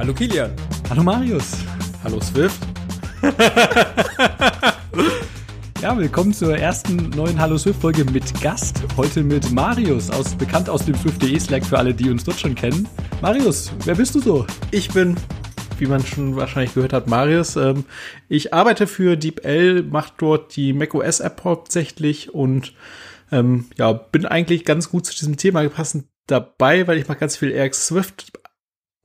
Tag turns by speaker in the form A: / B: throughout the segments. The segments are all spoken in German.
A: Hallo
B: Kilian.
A: Hallo Marius.
B: Hallo Swift.
A: ja, willkommen zur ersten neuen Hallo Swift Folge mit Gast. Heute mit Marius, aus, bekannt aus dem Swift.de Slack für alle, die uns dort schon kennen. Marius, wer bist du so?
B: Ich bin, wie man schon wahrscheinlich gehört hat, Marius. Ähm, ich arbeite für DeepL, mache dort die macOS App hauptsächlich und ähm, ja, bin eigentlich ganz gut zu diesem Thema passend dabei, weil ich mache ganz viel RX Swift,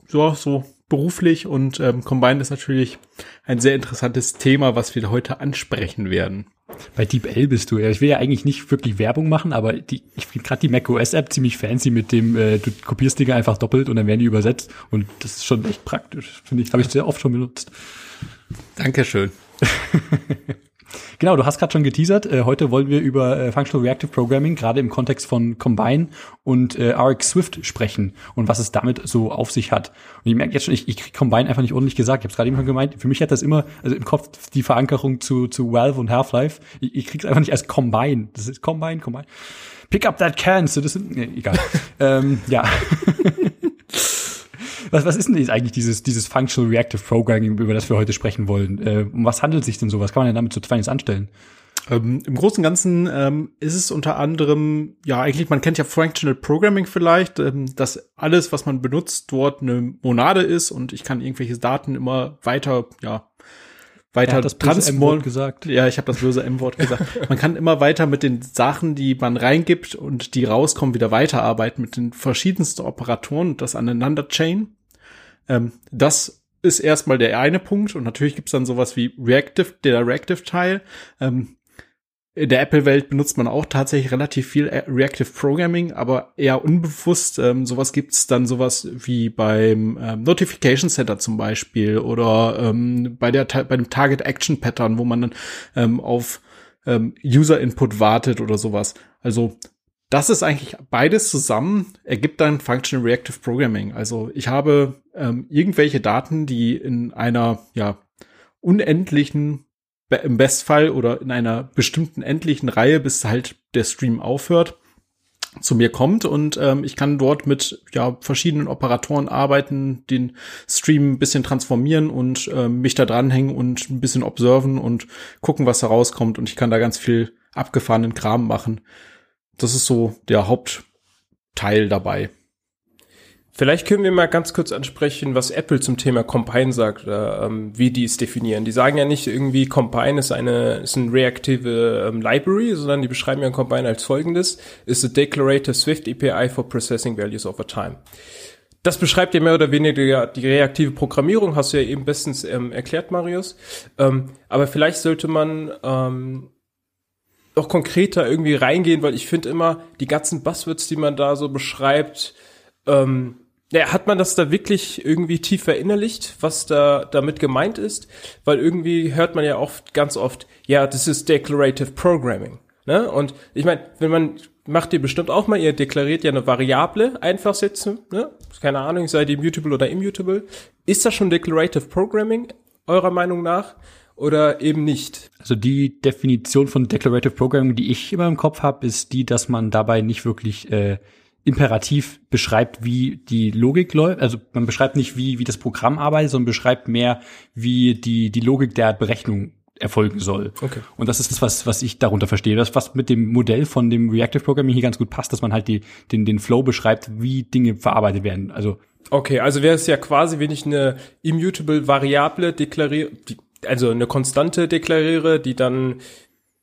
B: so, so beruflich und ähm, Combine ist natürlich ein sehr interessantes Thema, was wir heute ansprechen werden.
A: Bei DeepL bist du ja. Ich will ja eigentlich nicht wirklich Werbung machen, aber die, ich finde gerade die macOS-App ziemlich fancy mit dem, äh, du kopierst Dinge einfach doppelt und dann werden die übersetzt. Und das ist schon echt praktisch, finde ich. Habe ich sehr oft schon benutzt.
B: Dankeschön.
A: Genau, du hast gerade schon geteasert. Äh, heute wollen wir über äh, Functional Reactive Programming, gerade im Kontext von Combine und äh, RX Swift sprechen und was es damit so auf sich hat. Und ich merke jetzt schon, ich, ich krieg Combine einfach nicht ordentlich gesagt. Ich habe es gerade eben schon gemeint. Für mich hat das immer, also im Kopf die Verankerung zu, zu Valve und Half-Life. Ich, ich krieg's einfach nicht als Combine. Das ist Combine, Combine. Pick up that can. So, das sind, nee, egal. ähm, ja. Was, was ist denn jetzt eigentlich dieses, dieses Functional Reactive Programming, über das wir heute sprechen wollen? Äh, um was handelt sich denn so? Was kann man denn damit so Feines anstellen?
B: Ähm, Im Großen und Ganzen ähm, ist es unter anderem, ja, eigentlich, man kennt ja Functional Programming vielleicht, ähm, dass alles, was man benutzt, dort eine Monade ist und ich kann irgendwelche Daten immer weiter, ja, weiter
A: das M-Wort gesagt.
B: Ja, ich habe das böse M-Wort gesagt. Man kann immer weiter mit den Sachen, die man reingibt und die rauskommen, wieder weiterarbeiten mit den verschiedensten Operatoren und das aneinander chain. Ähm, das ist erstmal der eine Punkt und natürlich gibt's dann sowas wie Reactive, der Reactive-Teil. Ähm, in der Apple-Welt benutzt man auch tatsächlich relativ viel Reactive Programming, aber eher unbewusst. Ähm, sowas gibt's dann sowas wie beim ähm, Notification Center zum Beispiel oder ähm, bei der bei dem Target Action Pattern, wo man dann ähm, auf ähm, User Input wartet oder sowas. Also das ist eigentlich beides zusammen ergibt dann Functional Reactive Programming. Also ich habe ähm, irgendwelche Daten, die in einer ja unendlichen im Bestfall oder in einer bestimmten endlichen Reihe, bis halt der Stream aufhört, zu mir kommt und ähm, ich kann dort mit ja verschiedenen Operatoren arbeiten, den Stream ein bisschen transformieren und ähm, mich da dranhängen und ein bisschen observen und gucken, was da rauskommt und ich kann da ganz viel abgefahrenen Kram machen. Das ist so der Hauptteil dabei.
C: Vielleicht können wir mal ganz kurz ansprechen, was Apple zum Thema Combine sagt, ähm, wie die es definieren. Die sagen ja nicht irgendwie, Combine ist eine ist eine reaktive ähm, Library, sondern die beschreiben ja Combine als folgendes: is a declarative Swift API for processing values over time. Das beschreibt ja mehr oder weniger die reaktive Programmierung, hast du ja eben bestens ähm, erklärt, Marius. Ähm, aber vielleicht sollte man ähm, noch konkreter irgendwie reingehen, weil ich finde immer, die ganzen Buzzwords, die man da so beschreibt, ähm, ja, hat man das da wirklich irgendwie tief verinnerlicht, was da damit gemeint ist? Weil irgendwie hört man ja oft, ganz oft, ja, das ist Declarative Programming. Ne? Und ich meine, wenn man macht ihr bestimmt auch mal, ihr deklariert ja eine Variable einfach setzen, ne? Keine Ahnung, sei die immutable oder immutable. Ist das schon Declarative Programming, eurer Meinung nach? Oder eben nicht?
A: Also die Definition von Declarative Programming, die ich immer im Kopf habe, ist die, dass man dabei nicht wirklich äh, imperativ beschreibt, wie die Logik läuft. Also man beschreibt nicht, wie, wie das Programm arbeitet, sondern beschreibt mehr, wie die, die Logik der Berechnung erfolgen soll. Okay. Und das ist das, was, was ich darunter verstehe. Das, was mit dem Modell von dem Reactive Programming hier ganz gut passt, dass man halt die, den, den Flow beschreibt, wie Dinge verarbeitet werden. Also
C: Okay, also wäre es ja quasi, wenn ich eine immutable Variable deklariere, also eine Konstante deklariere, die dann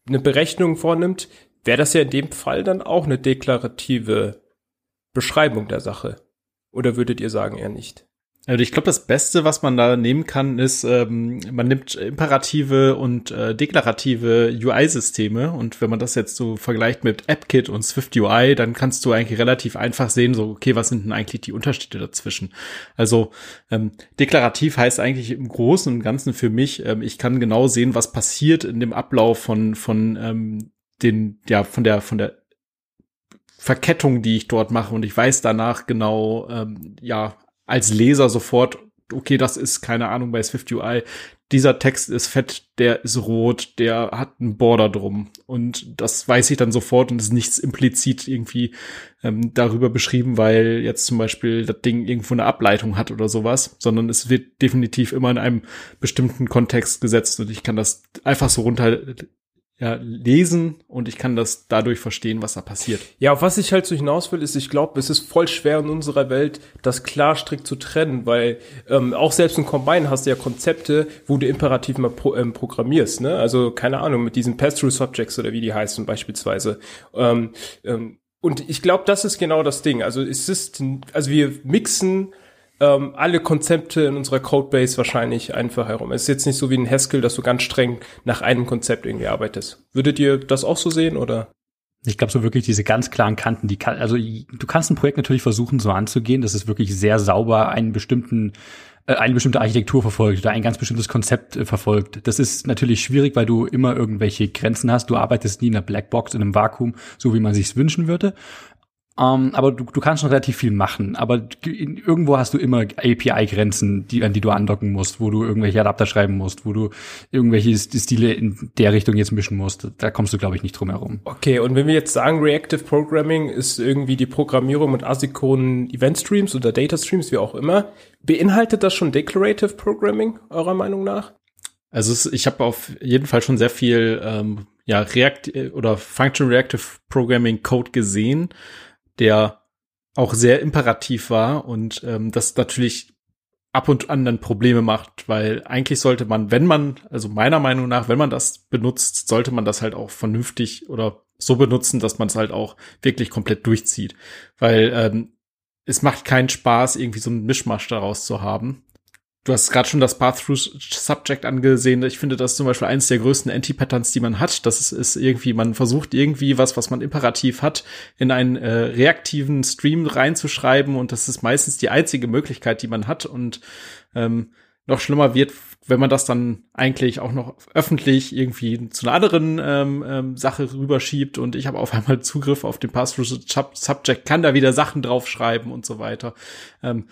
C: eine Berechnung vornimmt, wäre das ja in dem Fall dann auch eine deklarative Beschreibung der Sache. Oder würdet ihr sagen eher nicht?
B: Also ich glaube, das Beste, was man da nehmen kann, ist, ähm, man nimmt imperative und äh, deklarative UI-Systeme und wenn man das jetzt so vergleicht mit AppKit und Swift UI, dann kannst du eigentlich relativ einfach sehen, so, okay, was sind denn eigentlich die Unterschiede dazwischen? Also ähm, deklarativ heißt eigentlich im Großen und Ganzen für mich, ähm, ich kann genau sehen, was passiert in dem Ablauf von, von ähm, den, ja, von der, von der Verkettung, die ich dort mache und ich weiß danach genau, ähm, ja, als Leser sofort, okay, das ist keine Ahnung bei Swift UI. Dieser Text ist fett, der ist rot, der hat einen Border drum. Und das weiß ich dann sofort und ist nichts implizit irgendwie ähm, darüber beschrieben, weil jetzt zum Beispiel das Ding irgendwo eine Ableitung hat oder sowas, sondern es wird definitiv immer in einem bestimmten Kontext gesetzt und ich kann das einfach so runter ja, lesen und ich kann das dadurch verstehen, was da passiert.
C: Ja, was ich halt so hinaus will, ist, ich glaube, es ist voll schwer in unserer Welt, das klar strikt zu trennen, weil ähm, auch selbst im Combine hast du ja Konzepte, wo du imperativ mal pro, ähm, programmierst, ne? Also keine Ahnung, mit diesen Pass-Through-Subjects oder wie die heißen beispielsweise. Ähm, ähm, und ich glaube, das ist genau das Ding. Also es ist, also wir mixen ähm, alle Konzepte in unserer Codebase wahrscheinlich einfach herum. Es ist jetzt nicht so wie ein Haskell, dass du ganz streng nach einem Konzept irgendwie arbeitest. Würdet ihr das auch so sehen oder?
A: Ich glaube so wirklich diese ganz klaren Kanten, die kann, also du kannst ein Projekt natürlich versuchen so anzugehen, dass es wirklich sehr sauber einen bestimmten äh, eine bestimmte Architektur verfolgt oder ein ganz bestimmtes Konzept äh, verfolgt. Das ist natürlich schwierig, weil du immer irgendwelche Grenzen hast. Du arbeitest nie in einer Blackbox, in einem Vakuum, so wie man sich's wünschen würde. Um, ähm, aber du, du kannst schon relativ viel machen. Aber in, irgendwo hast du immer API-Grenzen, die, an die du andocken musst, wo du irgendwelche Adapter schreiben musst, wo du irgendwelche Stile in der Richtung jetzt mischen musst. Da kommst du, glaube ich, nicht drum herum.
C: Okay, und wenn wir jetzt sagen, Reactive Programming ist irgendwie die Programmierung mit asynchronen Event-Streams oder Data-Streams, wie auch immer, beinhaltet das schon Declarative Programming, eurer Meinung nach?
B: Also es, ich habe auf jeden Fall schon sehr viel ähm, ja, React oder Function Reactive Programming Code gesehen der auch sehr imperativ war und ähm, das natürlich ab und an dann Probleme macht, weil eigentlich sollte man, wenn man, also meiner Meinung nach, wenn man das benutzt, sollte man das halt auch vernünftig oder so benutzen, dass man es halt auch wirklich komplett durchzieht. Weil ähm, es macht keinen Spaß, irgendwie so einen Mischmasch daraus zu haben. Du hast gerade schon das Path-Through-Subject angesehen. Ich finde, das ist zum Beispiel eines der größten Anti-Patterns, die man hat. Das ist, irgendwie, man versucht irgendwie was, was man imperativ hat, in einen äh, reaktiven Stream reinzuschreiben und das ist meistens die einzige Möglichkeit, die man hat und ähm, noch schlimmer wird, wenn man das dann eigentlich auch noch öffentlich irgendwie zu einer anderen ähm, ähm, Sache rüberschiebt und ich habe auf einmal Zugriff auf den Pass-Through-Subject, kann da wieder Sachen draufschreiben und so weiter. Ähm,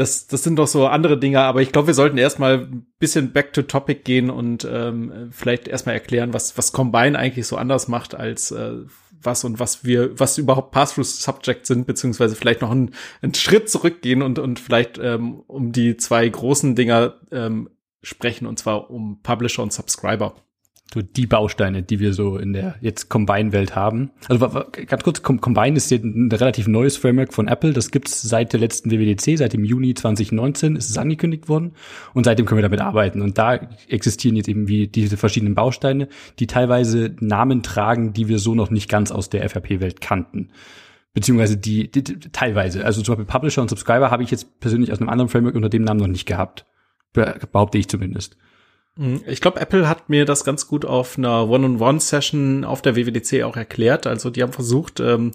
B: das, das sind doch so andere Dinge, aber ich glaube, wir sollten erstmal ein bisschen back to topic gehen und ähm, vielleicht erstmal erklären, was, was Combine eigentlich so anders macht als äh, was und was wir, was überhaupt Pass-Through-Subjects sind, beziehungsweise vielleicht noch einen, einen Schritt zurückgehen und, und vielleicht ähm, um die zwei großen Dinger ähm, sprechen, und zwar um Publisher und Subscriber
A: so die Bausteine, die wir so in der jetzt Combine-Welt haben. Also ganz kurz, Combine ist ein relativ neues Framework von Apple. Das gibt's seit der letzten WWDC, seit dem Juni 2019 ist es angekündigt worden und seitdem können wir damit arbeiten. Und da existieren jetzt eben wie diese verschiedenen Bausteine, die teilweise Namen tragen, die wir so noch nicht ganz aus der FRP-Welt kannten beziehungsweise die, die, die, teilweise. Also zum Beispiel Publisher und Subscriber habe ich jetzt persönlich aus einem anderen Framework unter dem Namen noch nicht gehabt. Behaupte ich zumindest.
B: Mhm. Ich glaube, Apple hat mir das ganz gut auf einer One-on-One-Session auf der WWDC auch erklärt. Also die haben versucht ähm,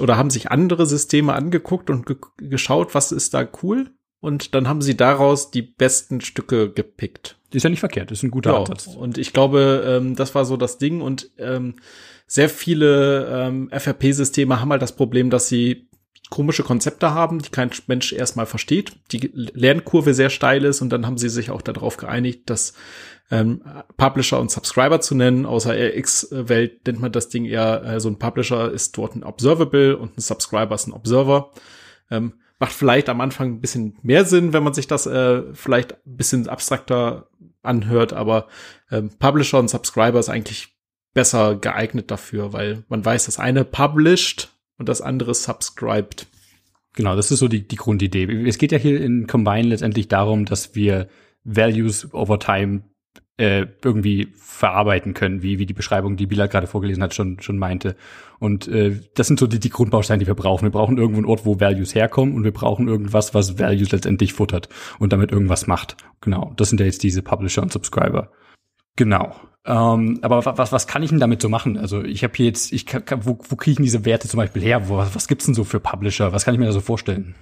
B: oder haben sich andere Systeme angeguckt und ge geschaut, was ist da cool. Und dann haben sie daraus die besten Stücke gepickt.
A: Ist ja nicht verkehrt, ist ein guter ja, Ansatz.
B: Und ich glaube, ähm, das war so das Ding. Und ähm, sehr viele ähm, FRP-Systeme haben halt das Problem, dass sie komische Konzepte haben, die kein Mensch erstmal versteht, die Lernkurve sehr steil ist und dann haben sie sich auch darauf geeinigt, dass ähm, Publisher und Subscriber zu nennen. Außer RX-Welt nennt man das Ding eher, äh, so ein Publisher ist dort ein Observable und ein Subscriber ist ein Observer. Ähm, macht vielleicht am Anfang ein bisschen mehr Sinn, wenn man sich das äh, vielleicht ein bisschen abstrakter anhört, aber ähm, Publisher und Subscriber ist eigentlich besser geeignet dafür, weil man weiß, das eine published und das andere subscribed.
A: Genau, das ist so die, die Grundidee. Es geht ja hier in Combine letztendlich darum, dass wir Values over time äh, irgendwie verarbeiten können, wie, wie die Beschreibung, die Bila gerade vorgelesen hat, schon, schon meinte. Und äh, das sind so die, die Grundbausteine, die wir brauchen. Wir brauchen irgendwo einen Ort, wo Values herkommen und wir brauchen irgendwas, was Values letztendlich futtert und damit irgendwas macht. Genau, das sind ja jetzt diese Publisher und Subscriber. Genau. Ähm, aber was, was kann ich denn damit so machen? Also ich habe hier jetzt, ich kann, wo, wo kriege ich denn diese Werte zum Beispiel her? Wo, was gibt's denn so für Publisher? Was kann ich mir da so vorstellen?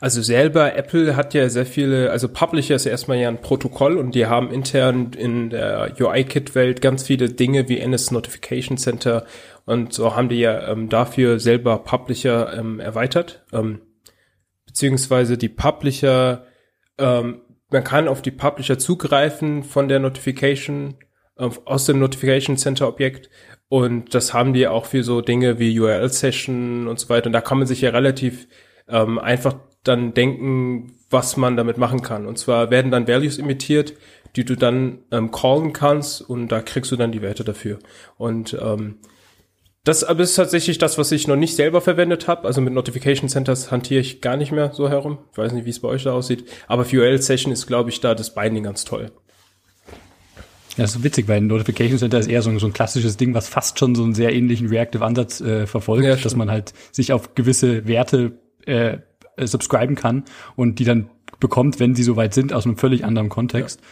C: Also selber, Apple hat ja sehr viele, also Publisher ist ja erstmal ja ein Protokoll und die haben intern in der UI-Kit-Welt ganz viele Dinge wie NS Notification Center und so haben die ja ähm, dafür selber Publisher ähm, erweitert. Ähm, beziehungsweise die Publisher ähm, man kann auf die Publisher zugreifen von der Notification, aus dem Notification Center Objekt. Und das haben die auch für so Dinge wie URL Session und so weiter. Und da kann man sich ja relativ ähm, einfach dann denken, was man damit machen kann. Und zwar werden dann Values imitiert, die du dann ähm, callen kannst und da kriegst du dann die Werte dafür. Und ähm, das ist tatsächlich das, was ich noch nicht selber verwendet habe. Also mit Notification Centers hantiere ich gar nicht mehr so herum. Ich weiß nicht, wie es bei euch da aussieht. Aber für URL Session ist, glaube ich, da das Binding ganz toll.
A: Ja, das ist witzig, weil ein Notification Center ist eher so ein, so ein klassisches Ding, was fast schon so einen sehr ähnlichen Reactive-Ansatz äh, verfolgt, ja, dass man halt sich auf gewisse Werte äh, subscriben kann und die dann bekommt, wenn sie soweit sind, aus einem völlig anderen Kontext. Ja.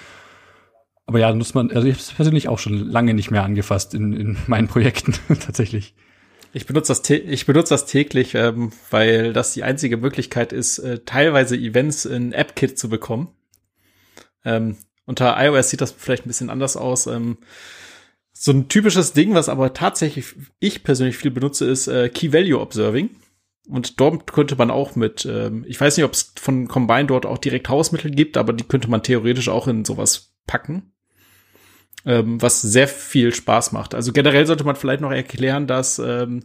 A: Aber ja, nutzt man, also ich habe es persönlich auch schon lange nicht mehr angefasst in, in meinen Projekten tatsächlich.
B: Ich benutze das, ich benutze das täglich, ähm, weil das die einzige Möglichkeit ist, äh, teilweise Events in AppKit zu bekommen. Ähm, unter iOS sieht das vielleicht ein bisschen anders aus. Ähm, so ein typisches Ding, was aber tatsächlich ich persönlich viel benutze, ist äh, Key Value Observing. Und dort könnte man auch mit, ähm, ich weiß nicht, ob es von Combine dort auch direkt Hausmittel gibt, aber die könnte man theoretisch auch in sowas packen ähm, was sehr viel Spaß macht. Also generell sollte man vielleicht noch erklären, dass ähm,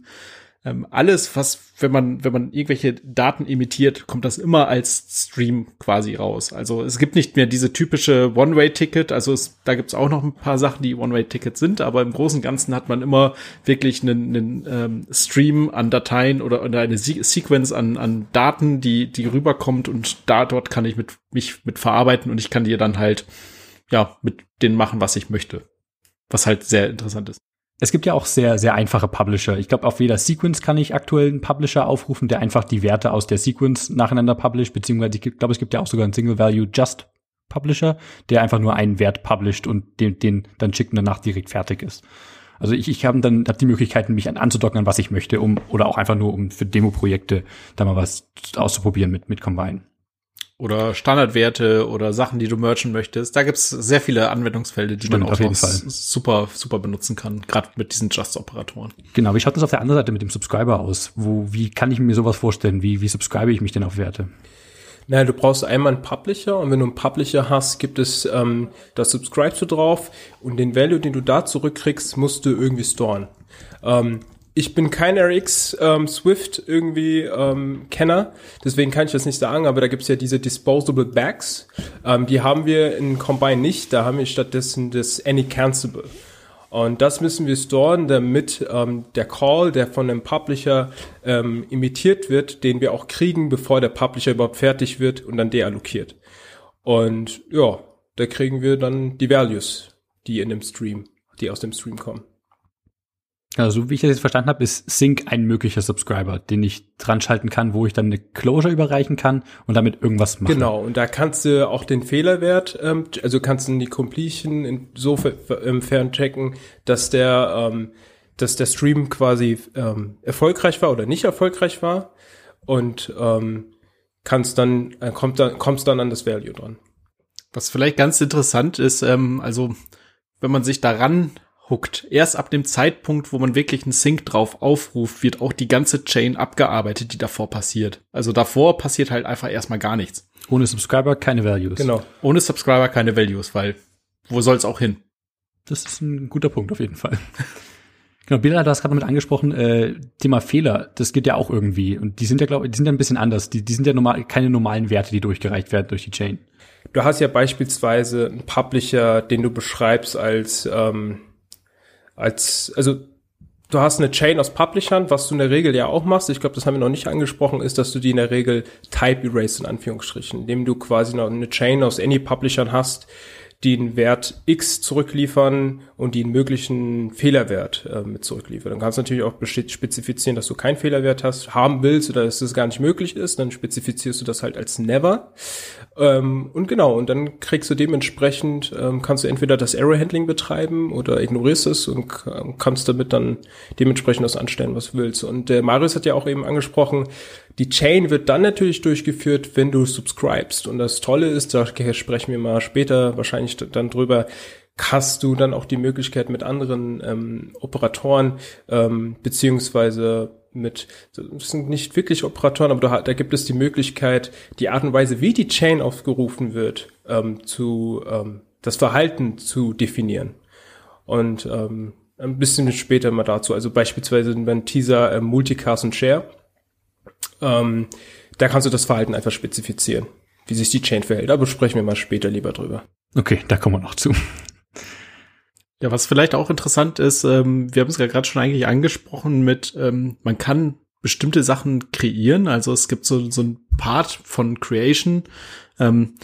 B: ähm, alles, was, wenn man, wenn man irgendwelche Daten imitiert, kommt das immer als Stream quasi raus. Also es gibt nicht mehr diese typische One-Way-Ticket, also es, da gibt's auch noch ein paar Sachen, die One-Way-Tickets sind, aber im Großen und Ganzen hat man immer wirklich einen, einen ähm, Stream an Dateien oder, oder eine Se Sequence an, an Daten, die, die rüberkommt und da dort kann ich mit, mich mit verarbeiten und ich kann dir dann halt ja, mit denen machen, was ich möchte. Was halt sehr interessant ist.
A: Es gibt ja auch sehr, sehr einfache Publisher. Ich glaube, auf jeder Sequence kann ich aktuell einen Publisher aufrufen, der einfach die Werte aus der Sequence nacheinander publisht, beziehungsweise ich glaube, es gibt ja auch sogar einen Single Value Just Publisher, der einfach nur einen Wert publisht und den, den dann schickt und danach direkt fertig ist. Also ich, ich habe dann hab die Möglichkeiten, mich an, anzudocken an was ich möchte, um oder auch einfach nur um für Demo-Projekte da mal was auszuprobieren mit mit Combine
B: oder Standardwerte oder Sachen, die du merchen möchtest. Da gibt's sehr viele Anwendungsfelder, die Stimmt, man auch super, super benutzen kann, gerade mit diesen Just-Operatoren.
A: Genau, wie schaut das auf der anderen Seite mit dem Subscriber aus? Wo, wie kann ich mir sowas vorstellen? Wie, wie subscribe ich mich denn auf Werte?
C: Naja, du brauchst einmal einen Publisher und wenn du einen Publisher hast, gibt es ähm, das Subscribe du drauf und den Value, den du da zurückkriegst, musst du irgendwie storen. Ähm, ich bin kein RX ähm, Swift irgendwie ähm, Kenner, deswegen kann ich das nicht sagen, aber da gibt's ja diese Disposable Bags. Ähm, die haben wir in Combine nicht, da haben wir stattdessen das Any Cancelable. Und das müssen wir storen, damit ähm, der Call, der von dem Publisher ähm, imitiert wird, den wir auch kriegen, bevor der Publisher überhaupt fertig wird und dann deallokiert. Und ja, da kriegen wir dann die Values, die in dem Stream, die aus dem Stream kommen.
A: Also, wie ich das jetzt verstanden habe, ist Sync ein möglicher Subscriber, den ich dran schalten kann, wo ich dann eine Closure überreichen kann und damit irgendwas machen.
C: Genau, und da kannst du auch den Fehlerwert, ähm, also kannst du die Completion insofern ähm, checken, dass der, ähm, dass der Stream quasi ähm, erfolgreich war oder nicht erfolgreich war und ähm, kannst dann, äh, kommt dann, kommst dann an das Value dran.
B: Was vielleicht ganz interessant ist, ähm, also wenn man sich daran hookt. Erst ab dem Zeitpunkt, wo man wirklich einen Sync drauf aufruft, wird auch die ganze Chain abgearbeitet, die davor passiert. Also davor passiert halt einfach erstmal gar nichts.
A: Ohne Subscriber keine Values.
B: Genau. Ohne Subscriber keine Values, weil wo soll's auch hin?
A: Das ist ein guter Punkt auf jeden Fall. Genau, Bilder, du hast gerade mit angesprochen, äh, Thema Fehler, das geht ja auch irgendwie. Und die sind ja, glaube ich, die sind ja ein bisschen anders. Die, die sind ja normal, keine normalen Werte, die durchgereicht werden durch die Chain.
C: Du hast ja beispielsweise einen Publisher, den du beschreibst als ähm, als, also du hast eine Chain aus Publishern, was du in der Regel ja auch machst. Ich glaube, das haben wir noch nicht angesprochen, ist, dass du die in der Regel Type Erase in Anführungsstrichen, indem du quasi noch eine Chain aus any Publishern hast, die einen Wert X zurückliefern und die einen möglichen Fehlerwert äh, mit zurückliefern. Dann kannst du natürlich auch spezifizieren, dass du keinen Fehlerwert hast, haben willst oder dass das gar nicht möglich ist. Dann spezifizierst du das halt als Never. Ähm, und genau, und dann kriegst du dementsprechend, ähm, kannst du entweder das Error Handling betreiben oder ignorierst es und kannst damit dann dementsprechend das anstellen, was du willst. Und der Marius hat ja auch eben angesprochen, die Chain wird dann natürlich durchgeführt, wenn du subscribest. Und das Tolle ist, da sprechen wir mal später wahrscheinlich dann drüber, hast du dann auch die Möglichkeit mit anderen ähm, Operatoren ähm, beziehungsweise mit, das sind nicht wirklich Operatoren, aber da, da gibt es die Möglichkeit, die Art und Weise, wie die Chain aufgerufen wird, ähm, zu, ähm, das Verhalten zu definieren. Und ähm, ein bisschen später mal dazu, also beispielsweise beim Teaser äh, Multicast und Share, ähm, da kannst du das Verhalten einfach spezifizieren, wie sich die Chain verhält. Aber sprechen wir mal später lieber drüber.
A: Okay, da kommen wir noch zu.
B: Ja, was vielleicht auch interessant ist, ähm, wir haben es ja gerade schon eigentlich angesprochen mit, ähm, man kann bestimmte Sachen kreieren. Also es gibt so, so ein Part von Creation. Ähm,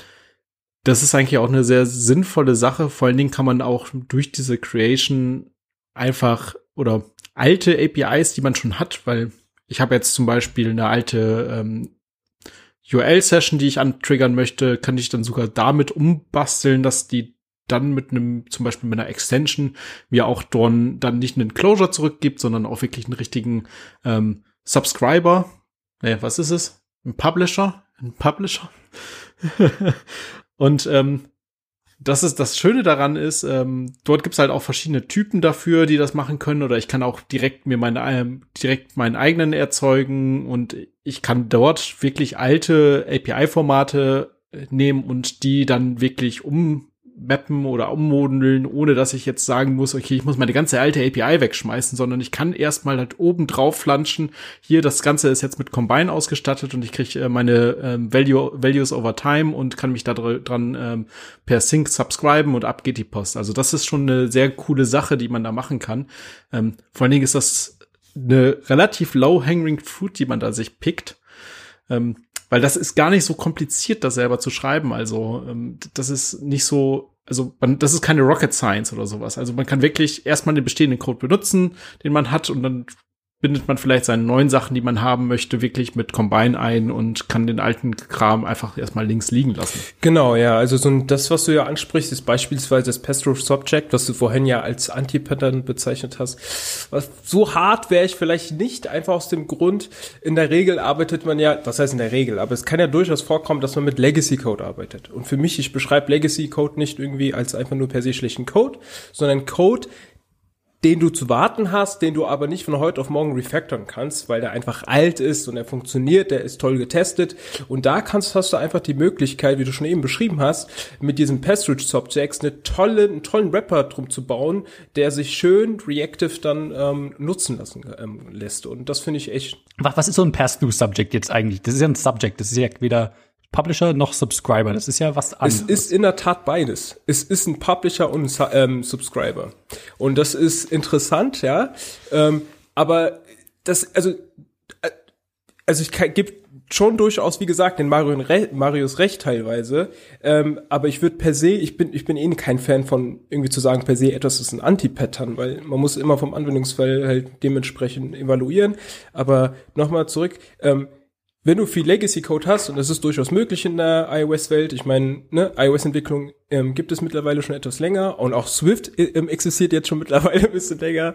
B: das ist eigentlich auch eine sehr sinnvolle Sache. Vor allen Dingen kann man auch durch diese Creation einfach oder alte APIs, die man schon hat, weil ich habe jetzt zum Beispiel eine alte ähm, URL-Session, die ich antriggern möchte, kann ich dann sogar damit umbasteln, dass die dann mit einem, zum Beispiel mit einer Extension, mir auch dann, dann nicht einen Closure zurückgibt, sondern auch wirklich einen richtigen ähm, Subscriber. Nee, was ist es? Ein Publisher? Ein Publisher? und ähm, das ist das Schöne daran ist, ähm, dort gibt's halt auch verschiedene Typen dafür, die das machen können. Oder ich kann auch direkt mir meine ähm, direkt meinen eigenen erzeugen und ich kann dort wirklich alte API-Formate nehmen und die dann wirklich um mappen oder ummodeln, ohne dass ich jetzt sagen muss, okay, ich muss meine ganze alte API wegschmeißen, sondern ich kann erstmal halt oben drauf flanschen. Hier, das Ganze ist jetzt mit Combine ausgestattet und ich kriege äh, meine ähm, Value, Values over Time und kann mich da dran ähm, per Sync subscriben und ab geht die Post. Also das ist schon eine sehr coole Sache, die man da machen kann. Ähm, vor allen Dingen ist das eine relativ low-hanging fruit, die man da sich pickt. Ähm, weil das ist gar nicht so kompliziert, das selber zu schreiben. Also ähm, das ist nicht so, also man, das ist keine Rocket Science oder sowas. Also man kann wirklich erstmal den bestehenden Code benutzen, den man hat, und dann bindet man vielleicht seine neuen Sachen, die man haben möchte, wirklich mit Combine ein und kann den alten Kram einfach erstmal links liegen lassen.
C: Genau, ja. Also so das, was du ja ansprichst, ist beispielsweise das Pastoral Subject, was du vorhin ja als Anti-Pattern bezeichnet hast. So hart wäre ich vielleicht nicht, einfach aus dem Grund, in der Regel arbeitet man ja, was heißt in der Regel, aber es kann ja durchaus vorkommen, dass man mit Legacy Code arbeitet. Und für mich, ich beschreibe Legacy Code nicht irgendwie als einfach nur per se schlechten Code, sondern Code, den du zu warten hast, den du aber nicht von heute auf morgen refactoren kannst, weil der einfach alt ist und er funktioniert, der ist toll getestet. Und da kannst, hast du einfach die Möglichkeit, wie du schon eben beschrieben hast, mit diesem Passage Subjects eine tolle, einen tollen Rapper drum zu bauen, der sich schön reactive dann ähm, nutzen lassen ähm, lässt. Und das finde ich echt.
A: Was, was ist so ein Pass-Through Subject jetzt eigentlich? Das ist ja ein Subject, das ist ja weder Publisher noch Subscriber. Das ist ja was
C: anderes. Es ist in der Tat beides. Es ist ein Publisher und ein ähm, Subscriber. Und das ist interessant, ja. Ähm, aber das, also, äh, also ich gebe schon durchaus, wie gesagt, den Mario Re Marius recht teilweise. Ähm, aber ich würde per se, ich bin, ich bin eh kein Fan von irgendwie zu sagen, per se etwas ist ein Anti-Pattern, weil man muss immer vom Anwendungsfall halt dementsprechend evaluieren. Aber nochmal zurück, ähm, wenn du viel Legacy-Code hast, und das ist durchaus möglich in der iOS-Welt, ich meine, ne, iOS-Entwicklung ähm, gibt es mittlerweile schon etwas länger und auch Swift ähm, existiert jetzt schon mittlerweile ein bisschen länger.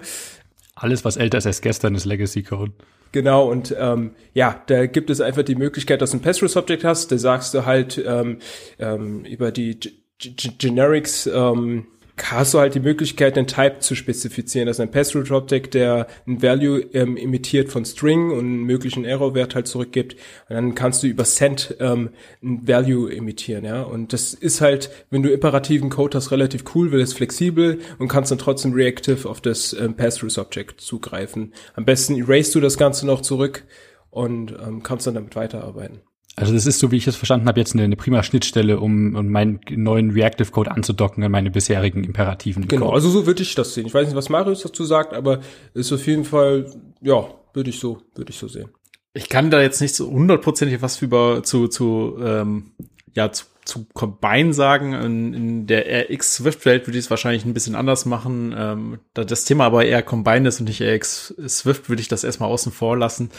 A: Alles, was älter ist als gestern, ist Legacy-Code.
C: Genau, und ähm, ja, da gibt es einfach die Möglichkeit, dass du ein Pass-Through-Subject hast, da sagst du halt ähm, ähm, über die G G Generics ähm, hast du halt die Möglichkeit, den Type zu spezifizieren. Das ist ein Pass-Through-Object, der ein Value ähm, imitiert von String und einen möglichen Error-Wert halt zurückgibt. Und dann kannst du über Send ähm, ein Value imitieren, ja. Und das ist halt, wenn du imperativen Code hast, relativ cool, weil es flexibel und kannst dann trotzdem reactive auf das ähm, Pass-Through-Subject zugreifen. Am besten erase du das Ganze noch zurück und ähm, kannst dann damit weiterarbeiten.
A: Also das ist so, wie ich es verstanden habe, jetzt eine, eine prima Schnittstelle, um, um meinen neuen Reactive Code anzudocken an meine bisherigen Imperativen.
C: Genau,
A: Code.
C: also so würde ich das sehen. Ich weiß nicht, was Marius dazu sagt, aber ist auf jeden Fall, ja, würde ich so, würde ich so sehen.
B: Ich kann da jetzt nicht so hundertprozentig was über zu, zu ähm, ja, zu zu Combine sagen. In, in der RX Swift-Welt würde ich es wahrscheinlich ein bisschen anders machen. Ähm, da das Thema aber eher Combine ist und nicht RX Swift, würde ich das erstmal außen vor lassen.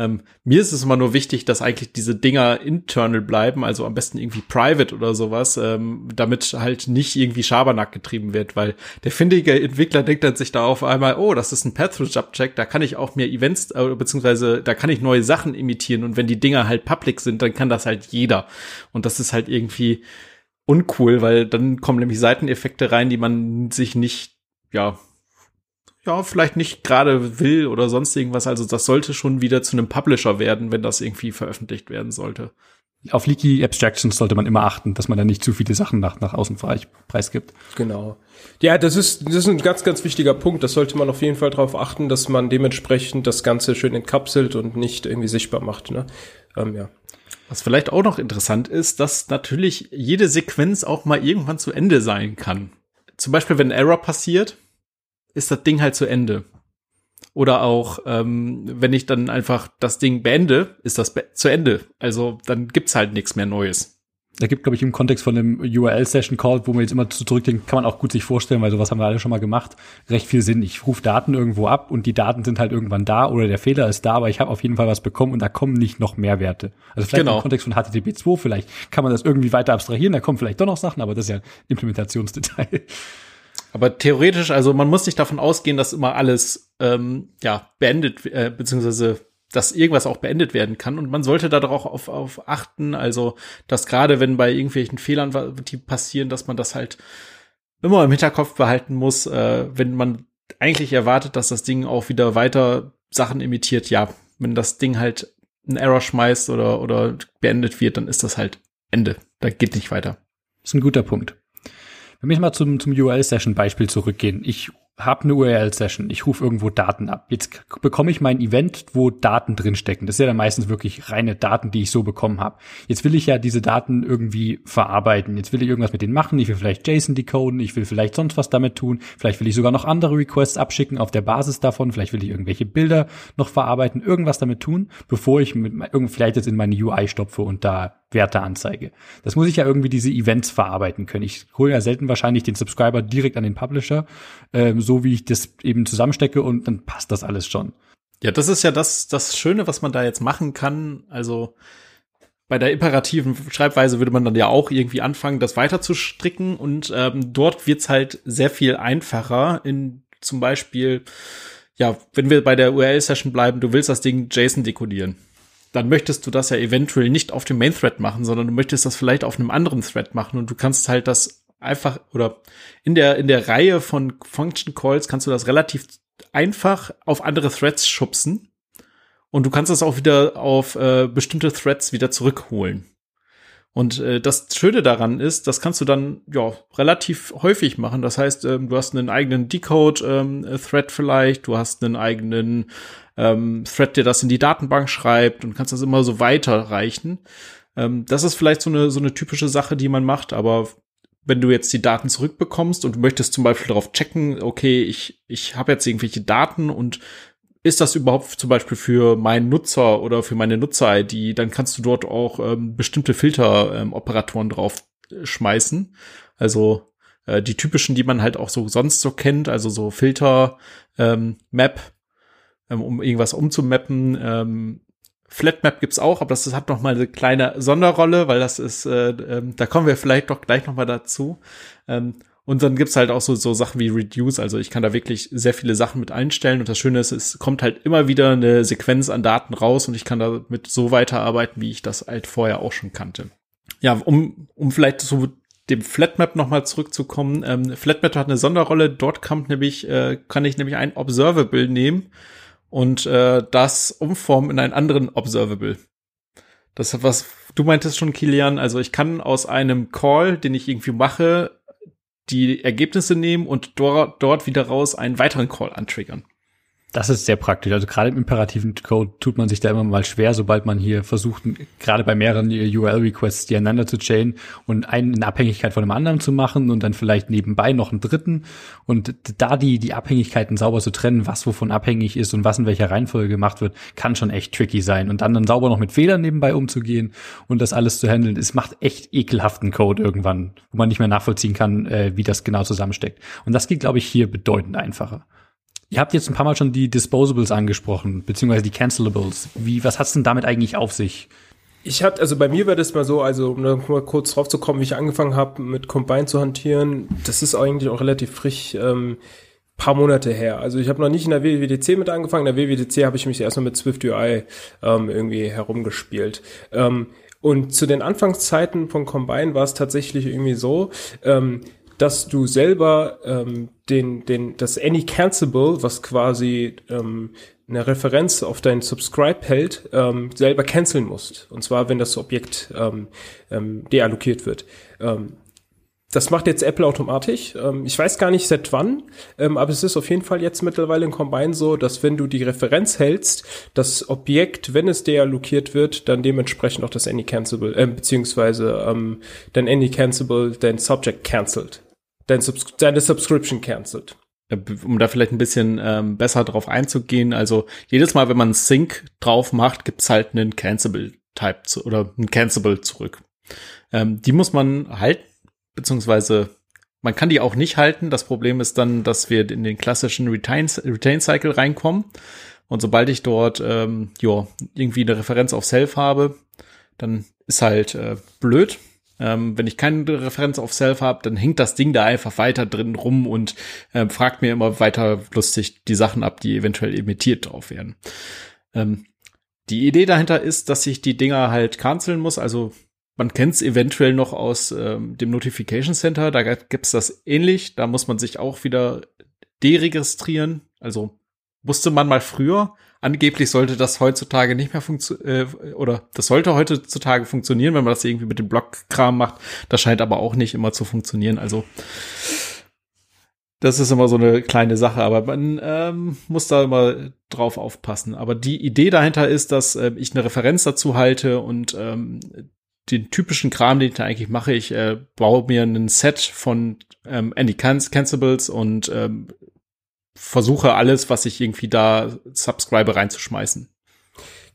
B: Ähm, mir ist es immer nur wichtig, dass eigentlich diese Dinger internal bleiben, also am besten irgendwie private oder sowas, ähm, damit halt nicht irgendwie Schabernack getrieben wird, weil der findige Entwickler denkt dann sich da auf einmal, oh, das ist ein Path-Through-Subject, da kann ich auch mir Events, äh, beziehungsweise da kann ich neue Sachen imitieren und wenn die Dinger halt public sind, dann kann das halt jeder. Und das ist halt irgendwie uncool, weil dann kommen nämlich Seiteneffekte rein, die man sich nicht, ja, ja, vielleicht nicht gerade will oder sonst irgendwas. Also das sollte schon wieder zu einem Publisher werden, wenn das irgendwie veröffentlicht werden sollte.
A: Auf Leaky Abstractions sollte man immer achten, dass man da nicht zu viele Sachen nach, nach außen preisgibt.
C: Genau. Ja, das ist, das ist ein ganz, ganz wichtiger Punkt. Das sollte man auf jeden Fall darauf achten, dass man dementsprechend das Ganze schön entkapselt und nicht irgendwie sichtbar macht. Ne? Ähm, ja.
B: Was vielleicht auch noch interessant ist, dass natürlich jede Sequenz auch mal irgendwann zu Ende sein kann. Zum Beispiel, wenn ein Error passiert, ist das Ding halt zu Ende. Oder auch, ähm, wenn ich dann einfach das Ding beende, ist das be zu Ende. Also dann gibt's halt nichts mehr Neues.
A: Da gibt, glaube ich, im Kontext von dem URL-Session-Call, wo man jetzt immer zurückdenkt, kann man auch gut sich vorstellen, weil sowas haben wir alle schon mal gemacht, recht viel Sinn. Ich rufe Daten irgendwo ab und die Daten sind halt irgendwann da oder der Fehler ist da, aber ich habe auf jeden Fall was bekommen und da kommen nicht noch mehr Werte. Also vielleicht genau. im Kontext von HTTP 2, vielleicht kann man das irgendwie weiter abstrahieren, da kommen vielleicht doch noch Sachen, aber das ist ja Implementationsdetail.
B: Aber theoretisch, also man muss nicht davon ausgehen, dass immer alles ähm, ja beendet, äh, beziehungsweise dass irgendwas auch beendet werden kann. Und man sollte da auch auf, auf achten, also dass gerade wenn bei irgendwelchen Fehlern, die passieren, dass man das halt immer im Hinterkopf behalten muss, äh, wenn man eigentlich erwartet, dass das Ding auch wieder weiter Sachen imitiert, ja, wenn das Ding halt einen Error schmeißt oder, oder beendet wird, dann ist das halt Ende. Da geht nicht weiter.
A: Das ist ein guter Punkt. Wenn wir mal zum, zum URL-Session-Beispiel zurückgehen. Ich habe eine URL-Session, ich rufe irgendwo Daten ab. Jetzt bekomme ich mein Event, wo Daten drinstecken. Das ist ja dann meistens wirklich reine Daten, die ich so bekommen habe. Jetzt will ich ja diese Daten irgendwie verarbeiten. Jetzt will ich irgendwas mit denen machen. Ich will vielleicht JSON decoden, ich will vielleicht sonst was damit tun. Vielleicht will ich sogar noch andere Requests abschicken auf der Basis davon. Vielleicht will ich irgendwelche Bilder noch verarbeiten, irgendwas damit tun, bevor ich mit vielleicht jetzt in meine UI stopfe und da Werte anzeige. Das muss ich ja irgendwie diese Events verarbeiten können. Ich hole ja selten wahrscheinlich den Subscriber direkt an den Publisher, ähm, so wie ich das eben zusammenstecke und dann passt das alles schon.
B: Ja, das ist ja das, das Schöne, was man da jetzt machen kann. Also bei der imperativen Schreibweise würde man dann ja auch irgendwie anfangen, das weiter zu stricken und ähm, dort wird's halt sehr viel einfacher in zum Beispiel, ja, wenn wir bei der URL-Session bleiben, du willst das Ding JSON dekodieren dann möchtest du das ja eventuell nicht auf dem Main Thread machen, sondern du möchtest das vielleicht auf einem anderen Thread machen und du kannst halt das einfach oder in der in der Reihe von Function Calls kannst du das relativ einfach auf andere Threads schubsen und du kannst das auch wieder auf äh, bestimmte Threads wieder zurückholen. Und äh, das Schöne daran ist, das kannst du dann ja relativ häufig machen. Das heißt, ähm, du hast einen eigenen Decode-Thread ähm, vielleicht, du hast einen eigenen ähm, Thread, der das in die Datenbank schreibt und kannst das immer so weiterreichen. Ähm, das ist vielleicht so eine, so eine typische Sache, die man macht, aber wenn du jetzt die Daten zurückbekommst und du möchtest zum Beispiel darauf checken, okay, ich, ich habe jetzt irgendwelche Daten und ist das überhaupt zum Beispiel für meinen Nutzer oder für meine Nutzer-ID, dann kannst du dort auch ähm, bestimmte Filteroperatoren ähm, drauf äh, schmeißen. Also äh, die typischen, die man halt auch so sonst so kennt, also so Filter, ähm, Map, ähm, um irgendwas umzumappen. Ähm, Flatmap gibt's auch, aber das, das hat noch mal eine kleine Sonderrolle, weil das ist, äh, äh, da kommen wir vielleicht doch gleich noch mal dazu. Ähm, und dann gibt's halt auch so, so Sachen wie Reduce. Also ich kann da wirklich sehr viele Sachen mit einstellen. Und das Schöne ist, es kommt halt immer wieder eine Sequenz an Daten raus und ich kann damit so weiterarbeiten, wie ich das halt vorher auch schon kannte. Ja, um, um vielleicht so dem Flatmap nochmal zurückzukommen. Ähm, Flatmap hat eine Sonderrolle. Dort kommt nämlich, äh, kann ich nämlich ein Observable nehmen und äh, das umformen in einen anderen Observable. Das was du meintest schon, Kilian. Also ich kann aus einem Call, den ich irgendwie mache, die Ergebnisse nehmen und dort, dort wieder raus einen weiteren Call antriggern.
A: Das ist sehr praktisch. Also gerade im imperativen Code tut man sich da immer mal schwer, sobald man hier versucht, gerade bei mehreren URL-Requests die einander zu chainen und einen in Abhängigkeit von dem anderen zu machen und dann vielleicht nebenbei noch einen dritten. Und da die, die Abhängigkeiten sauber zu trennen, was wovon abhängig ist und was in welcher Reihenfolge gemacht wird, kann schon echt tricky sein. Und dann dann sauber noch mit Fehlern nebenbei umzugehen und das alles zu handeln, es macht echt ekelhaften Code irgendwann, wo man nicht mehr nachvollziehen kann, äh, wie das genau zusammensteckt. Und das geht, glaube ich, hier bedeutend einfacher. Ihr habt jetzt ein paar Mal schon die Disposables angesprochen, beziehungsweise die Cancelables. Wie, was hat's denn damit eigentlich auf sich?
C: Ich hatte, also bei mir war das mal so, also um da mal kurz drauf zu kommen, wie ich angefangen habe, mit Combine zu hantieren, das ist eigentlich auch relativ frisch, ähm, paar Monate her. Also ich habe noch nicht in der WWDC mit angefangen. In der WWDC habe ich mich erstmal mit Swift UI ähm, irgendwie herumgespielt. Ähm, und zu den Anfangszeiten von Combine war es tatsächlich irgendwie so, ähm, dass du selber ähm, den, den, das Any Cancelable, was quasi ähm, eine Referenz auf dein Subscribe hält, ähm, selber canceln musst. Und zwar, wenn das Objekt ähm, ähm, deallokiert wird. Ähm, das macht jetzt Apple automatisch. Ähm, ich weiß gar nicht seit wann, ähm, aber es ist auf jeden Fall jetzt mittlerweile in Combine so, dass wenn du die Referenz hältst, das Objekt, wenn es deallokiert wird, dann dementsprechend auch das Any Cancelable, äh, beziehungsweise ähm, dein Any Cancelable, dein Subject cancelled. Dein Subs deine Subscription cancelled
B: äh, um da vielleicht ein bisschen ähm, besser drauf einzugehen, also jedes Mal, wenn man Sync drauf macht, gibt's halt einen Cancelable Type zu, oder ein Cancelable zurück. Ähm, die muss man halten beziehungsweise man kann die auch nicht halten. Das Problem ist dann, dass wir in den klassischen Retain, Retain Cycle reinkommen. Und sobald ich dort ähm, ja, irgendwie eine Referenz auf Self habe, dann ist halt äh, blöd. Ähm, wenn ich keine Referenz auf Self habe, dann hängt das Ding da einfach weiter drin rum und äh, fragt mir immer weiter lustig die Sachen ab, die eventuell imitiert drauf werden. Ähm, die Idee dahinter ist, dass ich die Dinger halt canceln muss, also man kennt es eventuell noch aus ähm, dem Notification Center, da gibt's das ähnlich. Da muss man sich auch wieder deregistrieren. Also musste man mal früher. Angeblich sollte das heutzutage nicht mehr funktionieren, äh, oder das sollte heutzutage funktionieren, wenn man das irgendwie mit dem Blockkram macht. Das scheint aber auch nicht immer zu funktionieren. Also das ist immer so eine kleine Sache, aber man ähm, muss da immer drauf aufpassen. Aber die Idee dahinter ist, dass äh, ich eine Referenz dazu halte und ähm, den typischen Kram, den ich da eigentlich mache. Ich äh, baue mir ein Set von ähm, Andy Canceables und ähm, versuche alles, was ich irgendwie da subscribe, reinzuschmeißen.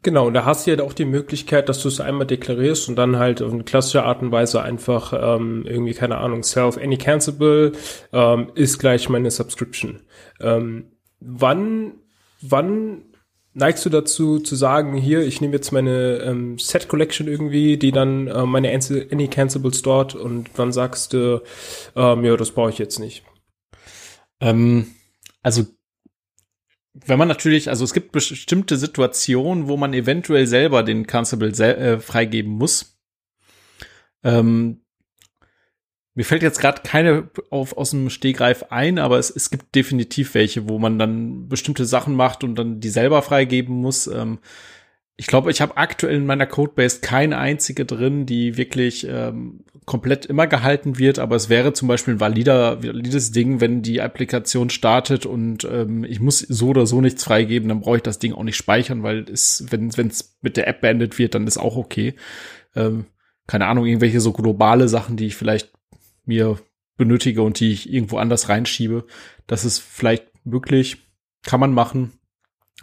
C: Genau, und da hast du ja auch die Möglichkeit, dass du es einmal deklarierst und dann halt auf eine klassische Art und Weise einfach ähm, irgendwie, keine Ahnung, self any cancelable ähm, ist gleich meine Subscription. Ähm, wann, wann neigst du dazu zu sagen, hier, ich nehme jetzt meine ähm, Set Collection irgendwie, die dann äh, meine Any Cancellables dort und wann sagst du, ähm, ja, das brauche ich jetzt nicht?
B: Ähm, also wenn man natürlich, also es gibt bestimmte Situationen, wo man eventuell selber den Cancelable äh, freigeben muss. Ähm, mir fällt jetzt gerade keine auf, aus dem Stehgreif ein, aber es, es gibt definitiv welche, wo man dann bestimmte Sachen macht und dann die selber freigeben muss. Ähm, ich glaube, ich habe aktuell in meiner Codebase keine einzige drin, die wirklich ähm, komplett immer gehalten wird, aber es wäre zum Beispiel ein valider, valides Ding, wenn die Applikation startet und ähm, ich muss so oder so nichts freigeben, dann brauche ich das Ding auch nicht speichern, weil es, wenn es mit der App beendet wird, dann ist auch okay. Ähm, keine Ahnung, irgendwelche so globale Sachen, die ich vielleicht mir benötige und die ich irgendwo anders reinschiebe. Das ist vielleicht möglich, kann man machen.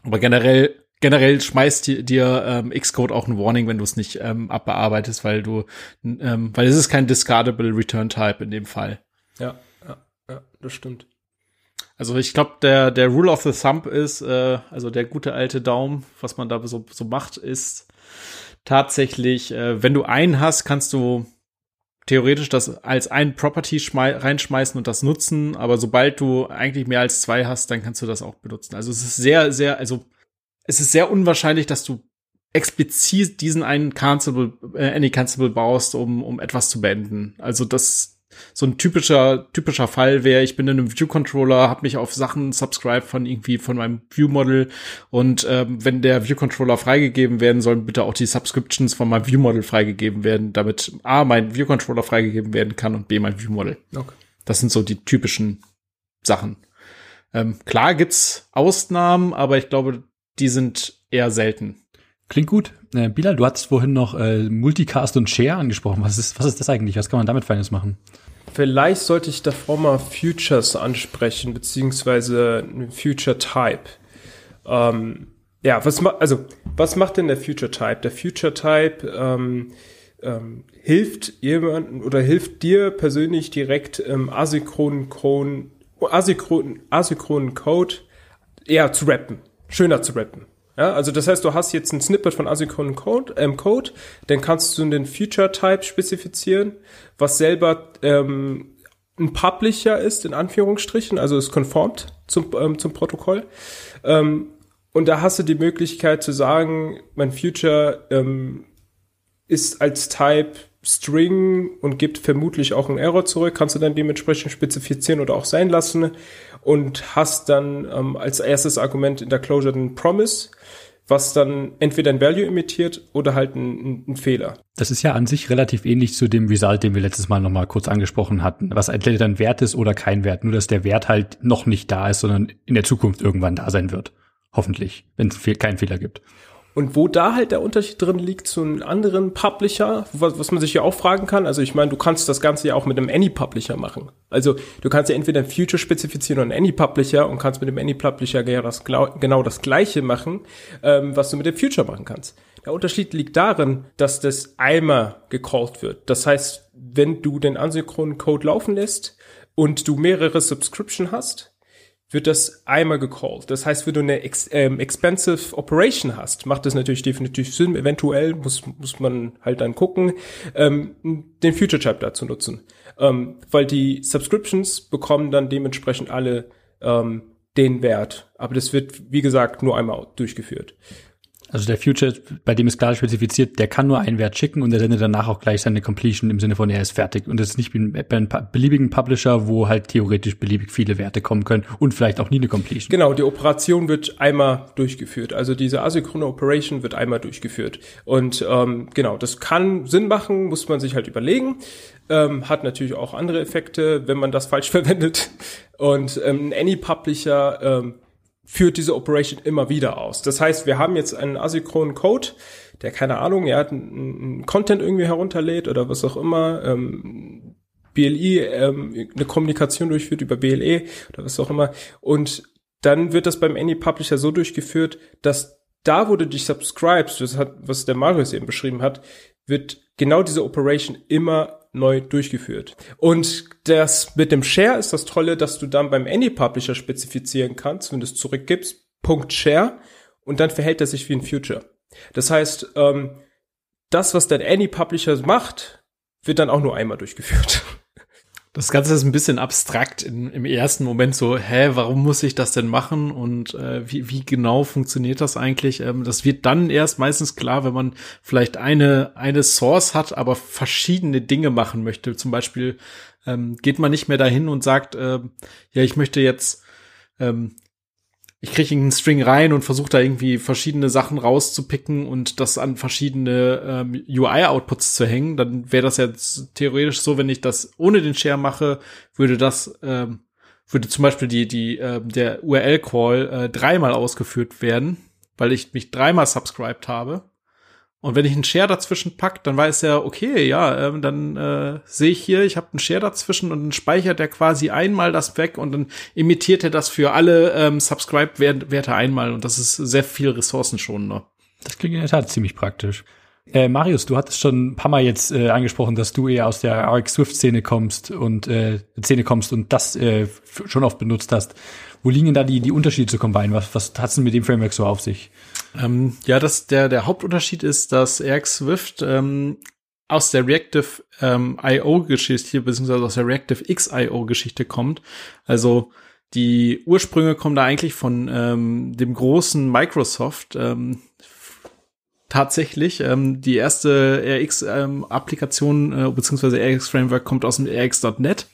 B: Aber generell, generell schmeißt dir, dir ähm, Xcode auch ein Warning, wenn du es nicht ähm, abbearbeitest, weil du, ähm, weil es ist kein discardable Return Type in dem Fall.
C: Ja, ja, ja, das stimmt.
B: Also ich glaube, der, der Rule of the Thumb ist, äh, also der gute alte Daumen, was man da so, so macht, ist tatsächlich, äh, wenn du einen hast, kannst du theoretisch das als ein Property reinschmeißen und das nutzen, aber sobald du eigentlich mehr als zwei hast, dann kannst du das auch benutzen. Also es ist sehr, sehr, also es ist sehr unwahrscheinlich, dass du explizit diesen einen Cancelable, äh, any Cancelable baust, um, um etwas zu beenden. Also das so ein typischer typischer Fall wäre, ich bin in einem View Controller, habe mich auf Sachen subscribe von irgendwie von meinem View Model und ähm, wenn der View Controller freigegeben werden, sollen bitte auch die Subscriptions von meinem View Model freigegeben werden, damit a mein View Controller freigegeben werden kann und b mein View Model. Okay. Das sind so die typischen Sachen. Ähm, klar gibt's Ausnahmen, aber ich glaube, die sind eher selten.
A: Klingt gut. Äh, Bilal, du hattest vorhin noch äh, Multicast und Share angesprochen. Was ist, was ist das eigentlich? Was kann man damit Feines machen?
C: Vielleicht sollte ich davor mal Futures ansprechen, beziehungsweise Future Type. Ähm, ja, was macht, also, was macht denn der Future Type? Der Future Type ähm, ähm, hilft jemanden oder hilft dir persönlich direkt ähm, asynchronen, asynchronen, asynchronen Code eher zu rappen, schöner zu rappen. Ja, also das heißt, du hast jetzt ein Snippet von asynchronen Code, ähm, Code, dann kannst du den Feature Type spezifizieren, was selber ähm, ein Publisher ist, in Anführungsstrichen, also es konformt zum, ähm, zum Protokoll. Ähm, und da hast du die Möglichkeit zu sagen, mein Future ähm, ist als Type String und gibt vermutlich auch einen Error zurück, kannst du dann dementsprechend spezifizieren oder auch sein lassen und hast dann ähm, als erstes Argument in der Closure den Promise, was dann entweder ein Value imitiert oder halt ein, Fehler.
A: Das ist ja an sich relativ ähnlich zu dem Result, den wir letztes Mal nochmal kurz angesprochen hatten, was entweder dann Wert ist oder kein Wert, nur dass der Wert halt noch nicht da ist, sondern in der Zukunft irgendwann da sein wird. Hoffentlich, wenn es keinen Fehler gibt.
C: Und wo da halt der Unterschied drin liegt zu einem anderen Publisher, was, was man sich ja auch fragen kann, also ich meine, du kannst das Ganze ja auch mit einem Any-Publisher machen. Also du kannst ja entweder ein Future spezifizieren oder einen Any-Publisher und kannst mit dem Any-Publisher genau das, genau das gleiche machen, ähm, was du mit dem Future machen kannst. Der Unterschied liegt darin, dass das einmal gecallt wird. Das heißt, wenn du den asynchronen Code laufen lässt und du mehrere Subscription hast, wird das einmal gecallt. Das heißt, wenn du eine ex ähm, expensive Operation hast, macht das natürlich definitiv Sinn. Eventuell muss, muss man halt dann gucken, ähm, den Future Type dazu nutzen. Ähm, weil die Subscriptions bekommen dann dementsprechend alle ähm, den Wert. Aber das wird, wie gesagt, nur einmal durchgeführt.
A: Also der Future, bei dem ist klar spezifiziert, der kann nur einen Wert schicken und der sendet danach auch gleich seine Completion im Sinne von, er ist fertig. Und das ist nicht bei einem beliebigen Publisher, wo halt theoretisch beliebig viele Werte kommen können und vielleicht auch nie eine Completion.
C: Genau, die Operation wird einmal durchgeführt. Also diese asynchrone Operation wird einmal durchgeführt. Und ähm, genau, das kann Sinn machen, muss man sich halt überlegen. Ähm, hat natürlich auch andere Effekte, wenn man das falsch verwendet. Und ähm, Any Publisher ähm, führt diese Operation immer wieder aus. Das heißt, wir haben jetzt einen asynchronen Code, der keine Ahnung, er hat einen Content irgendwie herunterlädt oder was auch immer, ähm, BLE, ähm, eine Kommunikation durchführt über BLE oder was auch immer. Und dann wird das beim Any Publisher so durchgeführt, dass da, wo du dich subscribest, das hat, was der Marius eben beschrieben hat, wird genau diese Operation immer neu durchgeführt. Und das mit dem Share ist das Tolle, dass du dann beim Any Publisher spezifizieren kannst, wenn du es zurückgibst, Punkt Share und dann verhält er sich wie ein Future. Das heißt, ähm, das, was dein Any Publisher macht, wird dann auch nur einmal durchgeführt.
B: Das Ganze ist ein bisschen abstrakt in, im ersten Moment so, hä, warum muss ich das denn machen und äh, wie, wie genau funktioniert das eigentlich? Ähm, das wird dann erst meistens klar, wenn man vielleicht eine, eine Source hat, aber verschiedene Dinge machen möchte. Zum Beispiel ähm, geht man nicht mehr dahin und sagt, äh, ja, ich möchte jetzt ähm, ich kriege einen String rein und versuche da irgendwie verschiedene Sachen rauszupicken und das an verschiedene ähm, UI-Outputs zu hängen, dann wäre das jetzt theoretisch so, wenn ich das ohne den Share mache, würde das ähm, würde zum Beispiel die die äh, der URL-Call äh, dreimal ausgeführt werden, weil ich mich dreimal subscribed habe. Und wenn ich einen Share dazwischen pack, dann weiß er, okay, ja, ähm, dann äh, sehe ich hier, ich habe einen Share dazwischen und dann speichert er quasi einmal das weg und dann imitiert er das für alle ähm, Subscribe-Werte einmal und das ist sehr viel ressourcenschonender.
A: Das klingt in der Tat ziemlich praktisch. Äh, Marius, du hattest schon ein paar Mal jetzt äh, angesprochen, dass du eher aus der RX Swift Szene kommst und äh, Szene kommst und das äh, schon oft benutzt hast. Wo liegen denn da die, die Unterschiede zu Combine? Was, was hat's denn mit dem Framework so auf sich?
B: Ähm, ja, das, der, der Hauptunterschied ist, dass RX Swift ähm, aus der Reactive ähm, IO-Geschichte, beziehungsweise aus der Reactive X-IO-Geschichte kommt. Also die Ursprünge kommen da eigentlich von ähm, dem großen Microsoft. Ähm, tatsächlich. Ähm, die erste RX-Applikation ähm, äh, beziehungsweise RX-Framework kommt aus dem RX.net.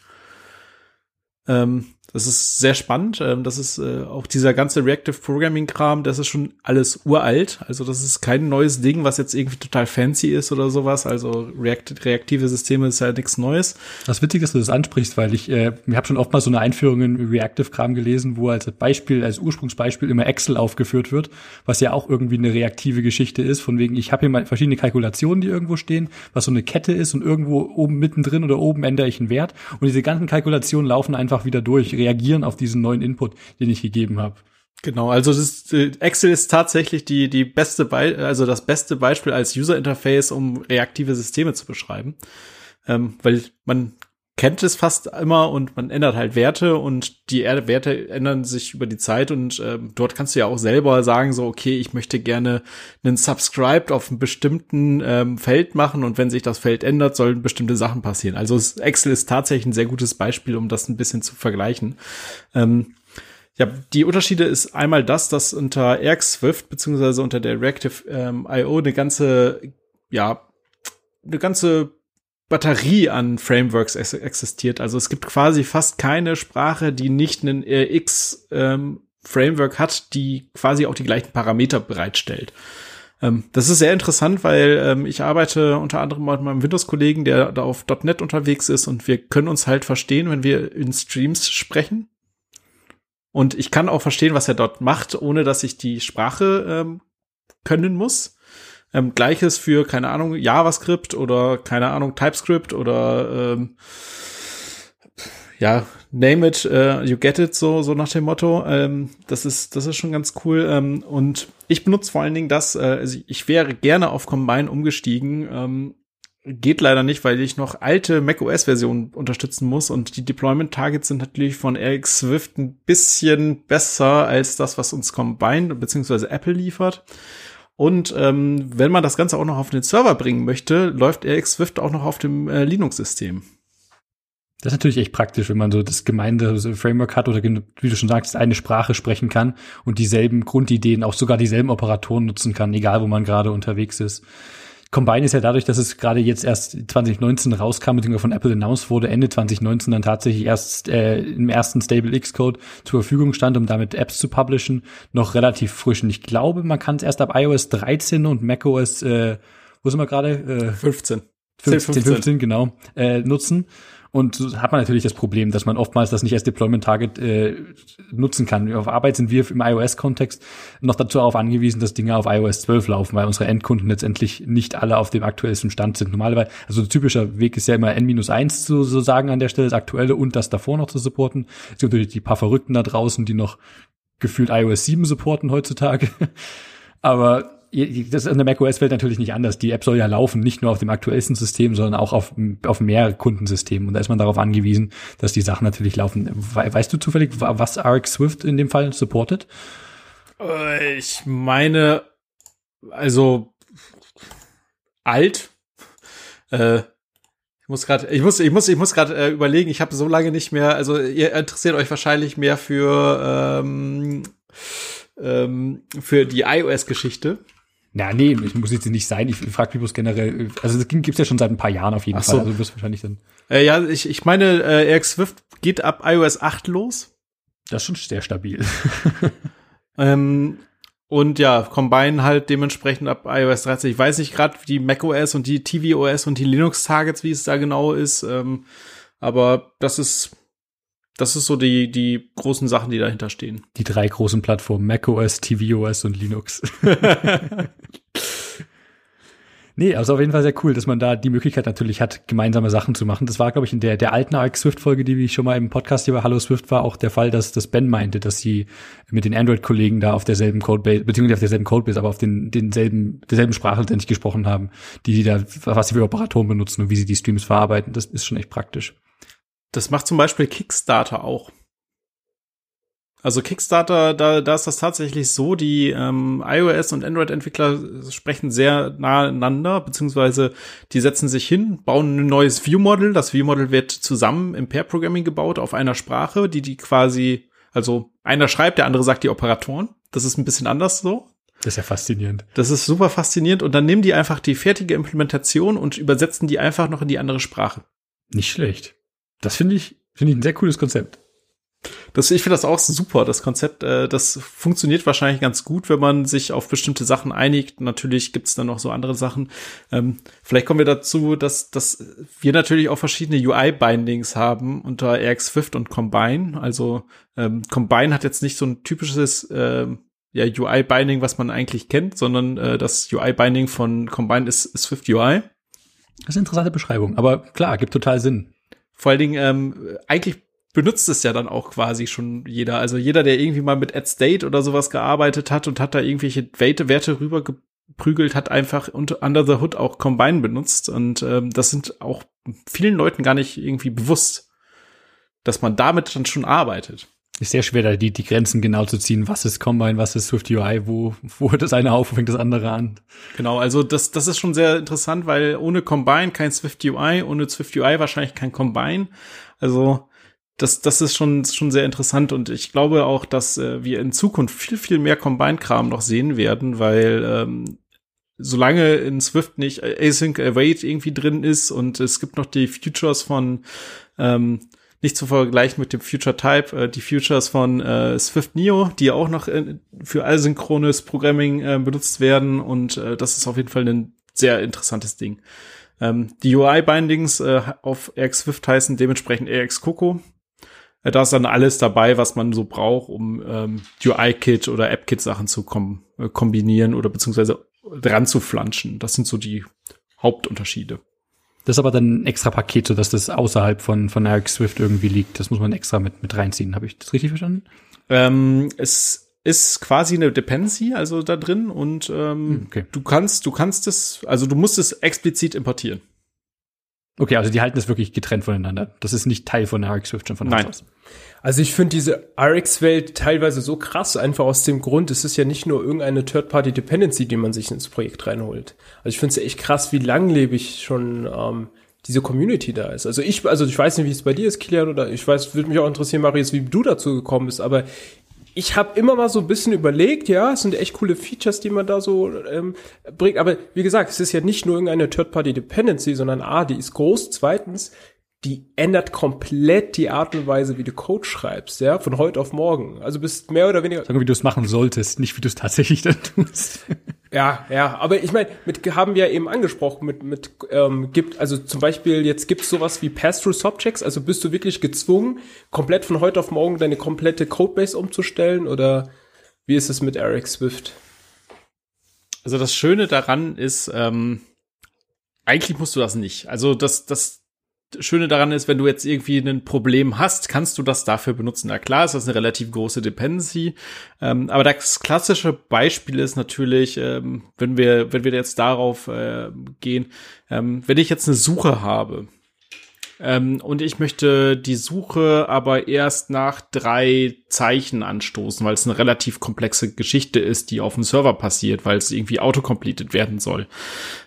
B: Ähm, das ist sehr spannend. Ähm, das ist äh, auch dieser ganze Reactive Programming Kram, das ist schon alles uralt. Also das ist kein neues Ding, was jetzt irgendwie total fancy ist oder sowas. Also React reaktive Systeme ist ja nichts Neues.
A: Das witzig, dass du das ansprichst, weil ich, äh, ich habe schon oft mal so eine Einführung in Reactive Kram gelesen, wo als Beispiel, als Ursprungsbeispiel immer Excel aufgeführt wird, was ja auch irgendwie eine reaktive Geschichte ist. Von wegen, ich habe hier mal verschiedene Kalkulationen, die irgendwo stehen, was so eine Kette ist und irgendwo oben mittendrin oder oben ändere ich einen Wert und diese ganzen Kalkulationen laufen einfach wieder durch reagieren auf diesen neuen Input, den ich gegeben habe.
B: Genau, also das, äh, Excel ist tatsächlich die die beste Be also das beste Beispiel als User Interface, um reaktive Systeme zu beschreiben, ähm, weil man kennt es fast immer und man ändert halt Werte und die Werte ändern sich über die Zeit und ähm, dort kannst du ja auch selber sagen so okay ich möchte gerne einen Subscribed auf einem bestimmten ähm, Feld machen und wenn sich das Feld ändert sollen bestimmte Sachen passieren. Also Excel ist tatsächlich ein sehr gutes Beispiel um das ein bisschen zu vergleichen. Ähm, ja, die Unterschiede ist einmal das, dass unter Arc Swift beziehungsweise unter der Reactive ähm, IO eine ganze, ja, eine ganze Batterie an Frameworks ex existiert. Also es gibt quasi fast keine Sprache, die nicht einen RX ähm, Framework hat, die quasi auch die gleichen Parameter bereitstellt. Ähm, das ist sehr interessant, weil ähm, ich arbeite unter anderem mit meinem Windows-Kollegen, der da auf .NET unterwegs ist und wir können uns halt verstehen, wenn wir in Streams sprechen. Und ich kann auch verstehen, was er dort macht, ohne dass ich die Sprache ähm, können muss. Ähm, Gleiches für, keine Ahnung, JavaScript oder, keine Ahnung, TypeScript oder ähm, ja, name it, uh, you get it, so, so nach dem Motto. Ähm, das ist, das ist schon ganz cool. Ähm, und ich benutze vor allen Dingen das, äh, also ich wäre gerne auf Combine umgestiegen. Ähm, geht leider nicht, weil ich noch alte macOS-Versionen unterstützen muss und die Deployment-Targets sind natürlich von RX Swift ein bisschen besser als das, was uns Combine bzw. Apple liefert. Und ähm, wenn man das Ganze auch noch auf den Server bringen möchte, läuft RX Swift auch noch auf dem äh, Linux-System.
A: Das ist natürlich echt praktisch, wenn man so das gemeinde Framework hat oder wie du schon sagst, eine Sprache sprechen kann und dieselben Grundideen, auch sogar dieselben Operatoren nutzen kann, egal wo man gerade unterwegs ist. Combine ist ja dadurch, dass es gerade jetzt erst 2019 rauskam, beziehungsweise von Apple announced wurde, Ende 2019 dann tatsächlich erst äh, im ersten Stable Xcode zur Verfügung stand, um damit Apps zu publishen, noch relativ frisch. Und ich glaube, man kann es erst ab iOS 13 und macOS, äh, wo sind wir gerade?
B: Äh, 15.
A: 15, 15, 15, genau, äh, nutzen. Und so hat man natürlich das Problem, dass man oftmals das nicht als Deployment-Target äh, nutzen kann. Auf Arbeit sind wir im iOS-Kontext noch dazu darauf angewiesen, dass Dinge auf iOS 12 laufen, weil unsere Endkunden letztendlich nicht alle auf dem aktuellsten Stand sind. Normalerweise, also typischer Weg ist ja immer N-1 zu so sagen an der Stelle, das aktuelle und das davor noch zu supporten. Es gibt natürlich die paar Verrückten da draußen, die noch gefühlt iOS 7 supporten heutzutage. Aber das ist in der macOS-Welt natürlich nicht anders. Die App soll ja laufen, nicht nur auf dem aktuellsten System, sondern auch auf, auf mehr Kundensystemen. Und da ist man darauf angewiesen, dass die Sachen natürlich laufen. Weißt du zufällig, was RX Swift in dem Fall supportet?
B: Äh, ich meine, also alt. Äh, ich muss gerade, ich muss, ich muss, ich muss gerade äh, überlegen. Ich habe so lange nicht mehr. Also ihr interessiert euch wahrscheinlich mehr für ähm, ähm, für die iOS-Geschichte.
A: Na, nee, ich muss jetzt nicht sein. Ich frage mich bloß generell. Also das gibt's ja schon seit ein paar Jahren auf jeden Ach Fall. So. Also du wirst wahrscheinlich dann.
B: Äh, ja, ich, ich meine, äh, RX Swift geht ab iOS 8 los.
A: Das ist schon sehr stabil.
B: ähm, und ja, Combine halt dementsprechend ab iOS 13. Ich weiß nicht gerade die macOS und die tvOS und die Linux-Targets, wie es da genau ist. Ähm, aber das ist das ist so die, die großen Sachen, die dahinter stehen.
A: Die drei großen Plattformen, macOS, tvOS und Linux. nee, also auf jeden Fall sehr cool, dass man da die Möglichkeit natürlich hat, gemeinsame Sachen zu machen. Das war, glaube ich, in der, der alten ARC Swift-Folge, die ich schon mal im Podcast hier bei Hallo Swift war, auch der Fall, dass, dass Ben meinte, dass sie mit den Android-Kollegen da auf derselben Codebase, beziehungsweise auf derselben Codebase, aber auf den, denselben, derselben Sprache letztendlich gesprochen haben, die sie da, was sie für Operatoren benutzen und wie sie die Streams verarbeiten. Das ist schon echt praktisch.
B: Das macht zum Beispiel Kickstarter auch. Also Kickstarter, da, da ist das tatsächlich so, die ähm, iOS und Android-Entwickler sprechen sehr nah aneinander, beziehungsweise die setzen sich hin, bauen ein neues View-Model. Das View-Model wird zusammen im Pair-Programming gebaut auf einer Sprache, die die quasi, also einer schreibt, der andere sagt die Operatoren. Das ist ein bisschen anders so.
A: Das ist ja faszinierend.
B: Das ist super faszinierend und dann nehmen die einfach die fertige Implementation und übersetzen die einfach noch in die andere Sprache.
A: Nicht schlecht. Das finde ich, finde ich ein sehr cooles Konzept.
B: Das, ich finde das auch super, das Konzept. Äh, das funktioniert wahrscheinlich ganz gut, wenn man sich auf bestimmte Sachen einigt. Natürlich gibt's dann noch so andere Sachen. Ähm, vielleicht kommen wir dazu, dass, dass wir natürlich auch verschiedene UI-Bindings haben unter RX Swift und Combine. Also ähm, Combine hat jetzt nicht so ein typisches äh, ja, UI-Binding, was man eigentlich kennt, sondern äh, das UI-Binding von Combine ist, ist Swift UI.
A: Das ist eine interessante Beschreibung, aber klar, gibt total Sinn.
B: Vor allen Dingen, ähm, eigentlich benutzt es ja dann auch quasi schon jeder. Also jeder, der irgendwie mal mit Ad State oder sowas gearbeitet hat und hat da irgendwelche Werte, Werte rübergeprügelt, hat einfach under the hood auch Combine benutzt. Und ähm, das sind auch vielen Leuten gar nicht irgendwie bewusst, dass man damit dann schon arbeitet
A: ist sehr schwer, da die, die Grenzen genau zu ziehen. Was ist Combine, was ist Swift UI, wo, wo hört das eine auf, wo fängt das andere an?
B: Genau, also das, das ist schon sehr interessant, weil ohne Combine kein Swift UI, ohne Swift UI wahrscheinlich kein Combine. Also das, das ist schon, schon sehr interessant und ich glaube auch, dass äh, wir in Zukunft viel, viel mehr Combine-Kram noch sehen werden, weil ähm, solange in Swift nicht Async Await irgendwie drin ist und es gibt noch die Futures von ähm, nicht zu vergleichen mit dem Future Type, äh, die Futures von äh, Swift Neo, die auch noch äh, für asynchrones Programming äh, benutzt werden und äh, das ist auf jeden Fall ein sehr interessantes Ding. Ähm, die UI-Bindings äh, auf AX Swift heißen dementsprechend AX Coco. Äh, da ist dann alles dabei, was man so braucht, um ähm, UI-Kit oder App-Kit-Sachen zu kom äh, kombinieren oder beziehungsweise dran zu flanschen. Das sind so die Hauptunterschiede.
A: Das ist aber dann ein extra Paket, so dass das außerhalb von, von AX Swift irgendwie liegt. Das muss man extra mit, mit reinziehen. Habe ich das richtig verstanden?
B: Ähm, es ist quasi eine Dependency, also da drin und ähm, hm, okay. du kannst, du kannst es, also du musst es explizit importieren.
A: Okay, also die halten es wirklich getrennt voneinander. Das ist nicht Teil von der RX Swift schon von
C: Nein. aus. Also ich finde diese RX-Welt teilweise so krass, einfach aus dem Grund, es ist ja nicht nur irgendeine Third-Party-Dependency, die man sich ins Projekt reinholt. Also ich finde es ja echt krass, wie langlebig schon ähm, diese Community da ist. Also ich, also ich weiß nicht, wie es bei dir ist, Kilian, oder ich weiß, würde mich auch interessieren, Marius, wie du dazu gekommen bist, aber ich habe immer mal so ein bisschen überlegt, ja, es sind echt coole Features, die man da so ähm, bringt. Aber wie gesagt, es ist ja nicht nur irgendeine Third-Party-Dependency, sondern A, die ist groß. Zweitens, die ändert komplett die Art und Weise, wie du Code schreibst, ja, von heute auf morgen. Also bist mehr oder weniger.
A: Sagen, wie du es machen solltest, nicht wie du es tatsächlich dann tust.
C: Ja, ja, aber ich meine, mit haben wir ja eben angesprochen, mit mit ähm, gibt also zum Beispiel jetzt gibt's sowas wie Pass-through-Subjects, also bist du wirklich gezwungen, komplett von heute auf morgen deine komplette Codebase umzustellen oder wie ist es mit Eric Swift?
B: Also das Schöne daran ist, ähm, eigentlich musst du das nicht. Also das das Schöne daran ist, wenn du jetzt irgendwie ein Problem hast, kannst du das dafür benutzen. Na klar, ist das eine relativ große Dependency. Ähm, aber das klassische Beispiel ist natürlich, ähm, wenn wir, wenn wir jetzt darauf äh, gehen, ähm, wenn ich jetzt eine Suche habe, ähm, und ich möchte die Suche aber erst nach drei Zeichen anstoßen, weil es eine relativ komplexe Geschichte ist, die auf dem Server passiert, weil es irgendwie autocompleted werden soll.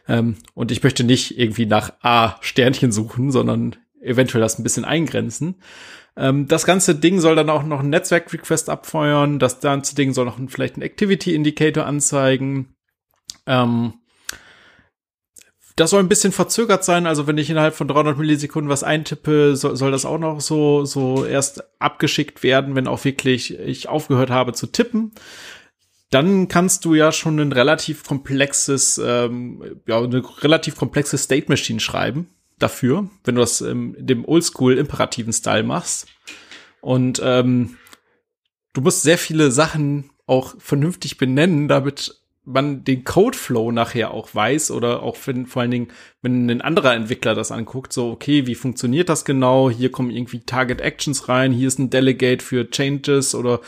B: Ähm, und ich möchte nicht irgendwie nach A Sternchen suchen, sondern eventuell das ein bisschen eingrenzen. Ähm, das ganze Ding soll dann auch noch ein Netzwerk-Request abfeuern. Das ganze Ding soll noch ein, vielleicht einen Activity-Indicator anzeigen. Ähm, das soll ein bisschen verzögert sein. Also wenn ich innerhalb von 300 Millisekunden was eintippe, soll, soll das auch noch so, so erst abgeschickt werden, wenn auch wirklich ich aufgehört habe zu tippen. Dann kannst du ja schon ein relativ komplexes, ähm, ja, eine relativ komplexe State Machine schreiben dafür, wenn du das ähm, in dem Oldschool imperativen Style machst. Und ähm, du musst sehr viele Sachen auch vernünftig benennen, damit man den Codeflow nachher auch weiß oder auch wenn, vor allen Dingen, wenn ein anderer Entwickler das anguckt, so, okay, wie funktioniert das genau? Hier kommen irgendwie Target Actions rein, hier ist ein Delegate für Changes oder,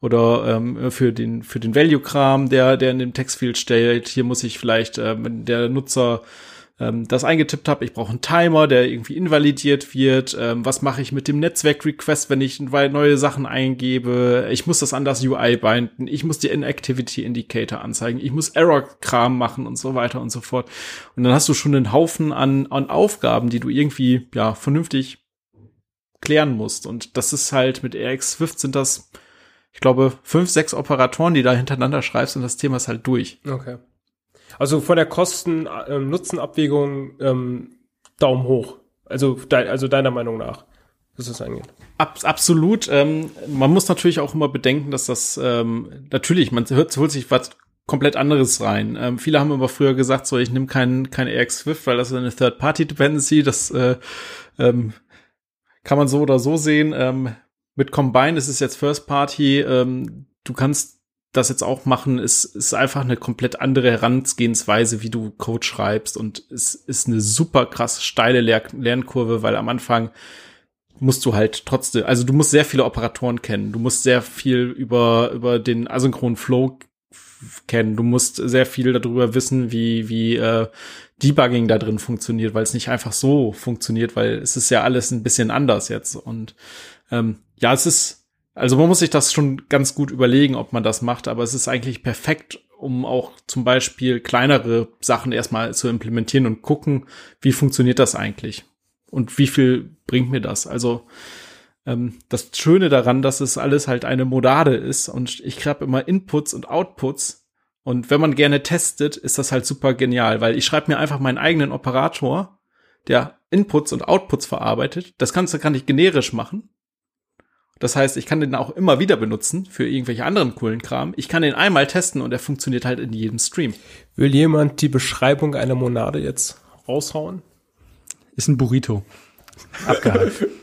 B: oder ähm, für den, für den Value-Kram, der, der in dem Textfield steht. Hier muss ich vielleicht, äh, wenn der Nutzer ähm, das eingetippt habe. Ich brauche einen Timer, der irgendwie invalidiert wird. Ähm, was mache ich mit dem Netzwerk-Request, wenn ich neue Sachen eingebe? Ich muss das an das UI binden. Ich muss die Inactivity Indicator anzeigen. Ich muss Error-Kram machen und so weiter und so fort. Und dann hast du schon einen Haufen an, an Aufgaben, die du irgendwie, ja, vernünftig klären musst. Und das ist halt mit RX Swift sind das, ich glaube, fünf, sechs Operatoren, die da hintereinander schreibst und das Thema ist halt durch.
C: Okay. Also von der Kosten-Nutzen-Abwägung ähm, Daumen hoch. Also, de also deiner Meinung nach, was das angeht.
B: Ab, absolut. Ähm, man muss natürlich auch immer bedenken, dass das ähm, natürlich, man hört, holt sich was komplett anderes rein. Ähm, viele haben aber früher gesagt, so ich nehme kein kein AX Swift, weil das ist eine Third-Party-Dependency. Das äh, ähm, kann man so oder so sehen. Ähm, mit Combine ist es jetzt First Party. Ähm, du kannst das jetzt auch machen, ist, ist einfach eine komplett andere Herangehensweise, wie du Code schreibst. Und es ist eine super krass steile Lernkurve, weil am Anfang musst du halt trotzdem, also du musst sehr viele Operatoren kennen. Du musst sehr viel über, über den asynchronen Flow kennen. Du musst sehr viel darüber wissen, wie, wie äh, Debugging da drin funktioniert, weil es nicht einfach so funktioniert, weil es ist ja alles ein bisschen anders jetzt. Und ähm, ja, es ist also man muss sich das schon ganz gut überlegen, ob man das macht, aber es ist eigentlich perfekt, um auch zum Beispiel kleinere Sachen erstmal zu implementieren und gucken, wie funktioniert das eigentlich und wie viel bringt mir das. Also ähm, das Schöne daran, dass es alles halt eine Modade ist und ich habe immer Inputs und Outputs Und wenn man gerne testet, ist das halt super genial, weil ich schreibe mir einfach meinen eigenen Operator, der Inputs und Outputs verarbeitet. Das Ganze kann ich generisch machen. Das heißt, ich kann den auch immer wieder benutzen für irgendwelche anderen coolen Kram. Ich kann den einmal testen und er funktioniert halt in jedem Stream.
C: Will jemand die Beschreibung einer Monade jetzt raushauen?
A: Ist ein Burrito. Abgehakt.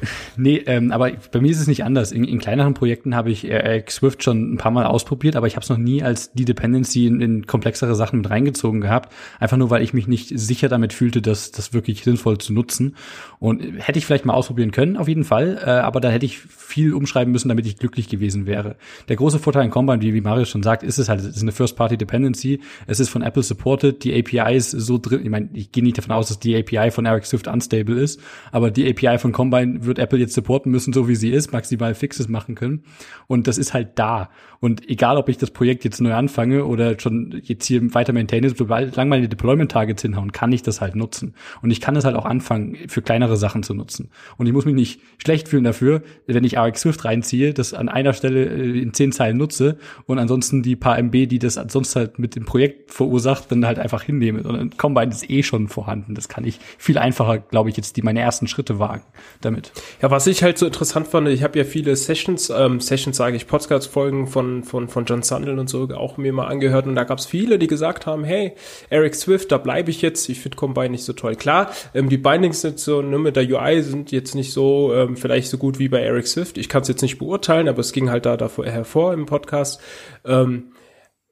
A: Nee, ähm, aber bei mir ist es nicht anders. In, in kleineren Projekten habe ich äh, Swift schon ein paar Mal ausprobiert, aber ich habe es noch nie als die Dependency in, in komplexere Sachen mit reingezogen gehabt. Einfach nur, weil ich mich nicht sicher damit fühlte, das, das wirklich sinnvoll zu nutzen. Und hätte ich vielleicht mal ausprobieren können, auf jeden Fall, äh, aber da hätte ich viel umschreiben müssen, damit ich glücklich gewesen wäre. Der große Vorteil in Combine, wie, wie Mario schon sagt, ist es halt, es ist eine First-Party-Dependency. Es ist von Apple supported, die API ist so drin, ich meine, ich gehe nicht davon aus, dass die API von Eric Swift unstable ist, aber die API von Combine wird Apple jetzt supporten müssen, so wie sie ist, maximal Fixes machen können. Und das ist halt da. Und egal, ob ich das Projekt jetzt neu anfange oder schon jetzt hier weiter maintaine, sobald lang meine Deployment-Targets hinhauen, kann ich das halt nutzen. Und ich kann es halt auch anfangen, für kleinere Sachen zu nutzen. Und ich muss mich nicht schlecht fühlen dafür, wenn ich RX Swift reinziehe, das an einer Stelle äh, in zehn Zeilen nutze und ansonsten die paar MB, die das sonst halt mit dem Projekt verursacht, dann halt einfach hinnehme. Und Combine ist eh schon vorhanden. Das kann ich viel einfacher, glaube ich, jetzt die meine ersten Schritte wagen damit.
C: Ja, was ich halt so interessant fand, ich habe ja viele Sessions, ähm, Sessions sage ich, Podcast-Folgen von, von, von John Sandel und so auch mir mal angehört und da gab es viele, die gesagt haben, hey, Eric Swift, da bleibe ich jetzt, ich finde Combine nicht so toll. Klar, ähm, die Bindings sind so, nur mit der UI sind jetzt nicht so, ähm, vielleicht so gut wie bei Eric Swift. Ich kann es jetzt nicht beurteilen, aber es ging halt da davor hervor im Podcast. Ähm,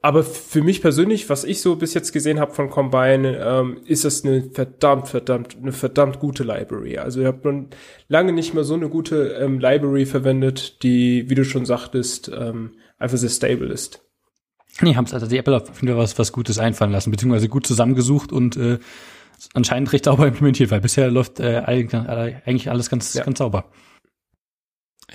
C: aber für mich persönlich, was ich so bis jetzt gesehen habe von Combine, ähm, ist das eine verdammt, verdammt, eine verdammt gute Library. Also ich habe lange nicht mehr so eine gute ähm, Library verwendet, die, wie du schon sagtest, ähm, einfach sehr stable ist.
A: Nee, haben es also die Apple auf jeden Fall was, was Gutes einfallen lassen, beziehungsweise gut zusammengesucht und äh, anscheinend recht sauber implementiert, weil bisher läuft äh, eigentlich alles ganz, ja. ganz sauber.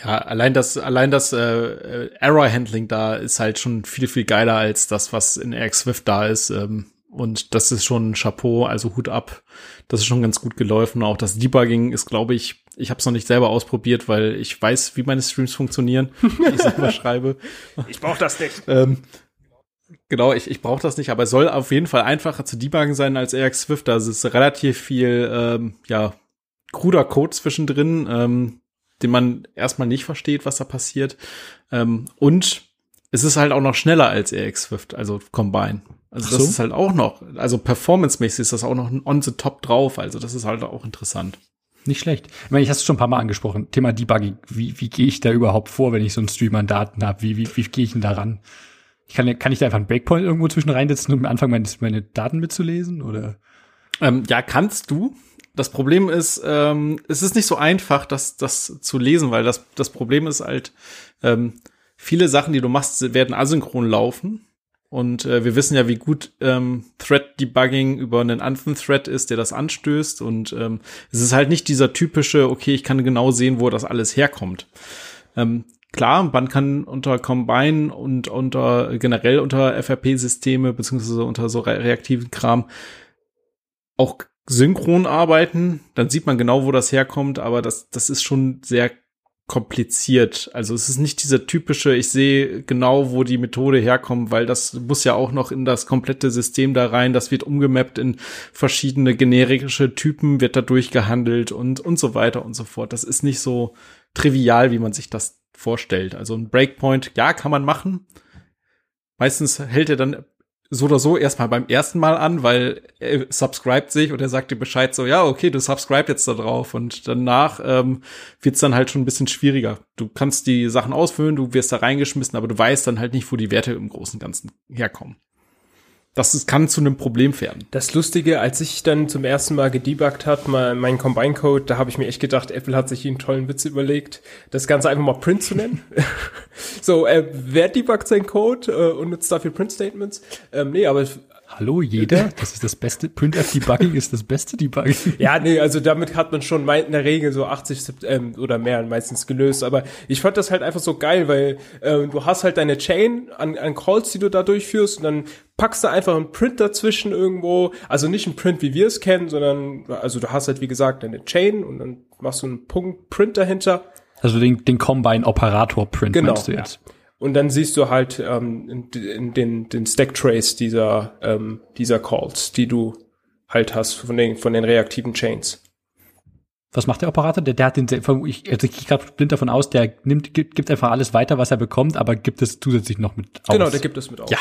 B: Ja, allein das, allein das äh, äh, Error-Handling da ist halt schon viel, viel geiler als das, was in Air Swift da ist. Ähm, und das ist schon ein Chapeau, also Hut ab. Das ist schon ganz gut gelaufen. Auch das Debugging ist, glaube ich, ich habe es noch nicht selber ausprobiert, weil ich weiß, wie meine Streams funktionieren, wie ich selber schreibe.
C: Ich brauche das nicht.
B: Ähm, genau, ich, ich brauche das nicht, aber es soll auf jeden Fall einfacher zu debuggen sein als AX Swift. Da ist relativ viel, ähm, ja, kruder Code zwischendrin. Ähm, den man erstmal nicht versteht, was da passiert. Ähm, und es ist halt auch noch schneller als AX Swift, also Combine. Also das so? ist halt auch noch, also performancemäßig ist das auch noch on the top drauf. Also das ist halt auch interessant.
A: Nicht schlecht. Ich meine, ich hast es schon ein paar Mal angesprochen. Thema Debugging. Wie, wie gehe ich da überhaupt vor, wenn ich so einen Streamer an Daten habe? Wie, wie, wie gehe ich denn da ran? Ich kann, kann ich da einfach einen Breakpoint irgendwo zwischen reinsetzen und anfangen, meine, meine Daten mitzulesen? Oder?
B: Ähm, ja, kannst du. Das Problem ist, ähm, es ist nicht so einfach, das, das zu lesen, weil das, das Problem ist halt, ähm, viele Sachen, die du machst, werden asynchron laufen. Und äh, wir wissen ja, wie gut ähm, Thread-Debugging über einen anderen Thread ist, der das anstößt. Und ähm, es ist halt nicht dieser typische, okay, ich kann genau sehen, wo das alles herkommt. Ähm, klar, man kann unter Combine und unter generell unter FRP-Systeme beziehungsweise unter so reaktiven Kram auch synchron arbeiten, dann sieht man genau, wo das herkommt, aber das, das ist schon sehr kompliziert. Also es ist nicht dieser typische, ich sehe genau, wo die Methode herkommt, weil das muss ja auch noch in das komplette System da rein. Das wird umgemappt in verschiedene generische Typen, wird da durchgehandelt und, und so weiter und so fort. Das ist nicht so trivial, wie man sich das vorstellt. Also ein Breakpoint, ja, kann man machen. Meistens hält er dann so oder so erstmal beim ersten Mal an, weil er subscribt sich und er sagt dir Bescheid so, ja, okay, du subscribe jetzt da drauf und danach ähm, wird's dann halt schon ein bisschen schwieriger. Du kannst die Sachen ausfüllen, du wirst da reingeschmissen, aber du weißt dann halt nicht, wo die Werte im Großen und Ganzen herkommen das ist, kann zu einem Problem werden.
C: Das Lustige, als ich dann zum ersten Mal gedebuggt hat, mein, mein Combine-Code, da habe ich mir echt gedacht, Apple hat sich einen tollen Witz überlegt, das Ganze einfach mal Print zu nennen. so, äh, wer debuggt seinen Code äh, und nutzt dafür Print-Statements? Ähm, nee, aber
A: Hallo jeder, das ist das beste, Printf-Debugging ist das beste Debugging.
C: Ja, nee, also damit hat man schon in der Regel so 80 ähm, oder mehr meistens gelöst, aber ich fand das halt einfach so geil, weil ähm, du hast halt deine Chain an, an Calls, die du da durchführst und dann packst du einfach einen Print dazwischen irgendwo, also nicht ein Print, wie wir es kennen, sondern also du hast halt wie gesagt deine Chain und dann machst du einen Punkt Print dahinter.
A: Also den, den Combine Operator Print
C: genau, meinst du jetzt. Ja. und dann siehst du halt ähm, den, den Stack Trace dieser, ähm, dieser Calls, die du halt hast von den, von den reaktiven Chains.
A: Was macht der Operator? Der, der hat den, ich, also ich gehe gerade blind davon aus, der nimmt, gibt, gibt einfach alles weiter, was er bekommt, aber gibt es zusätzlich noch mit
C: aus. Genau, der gibt es mit aus.
A: Ja.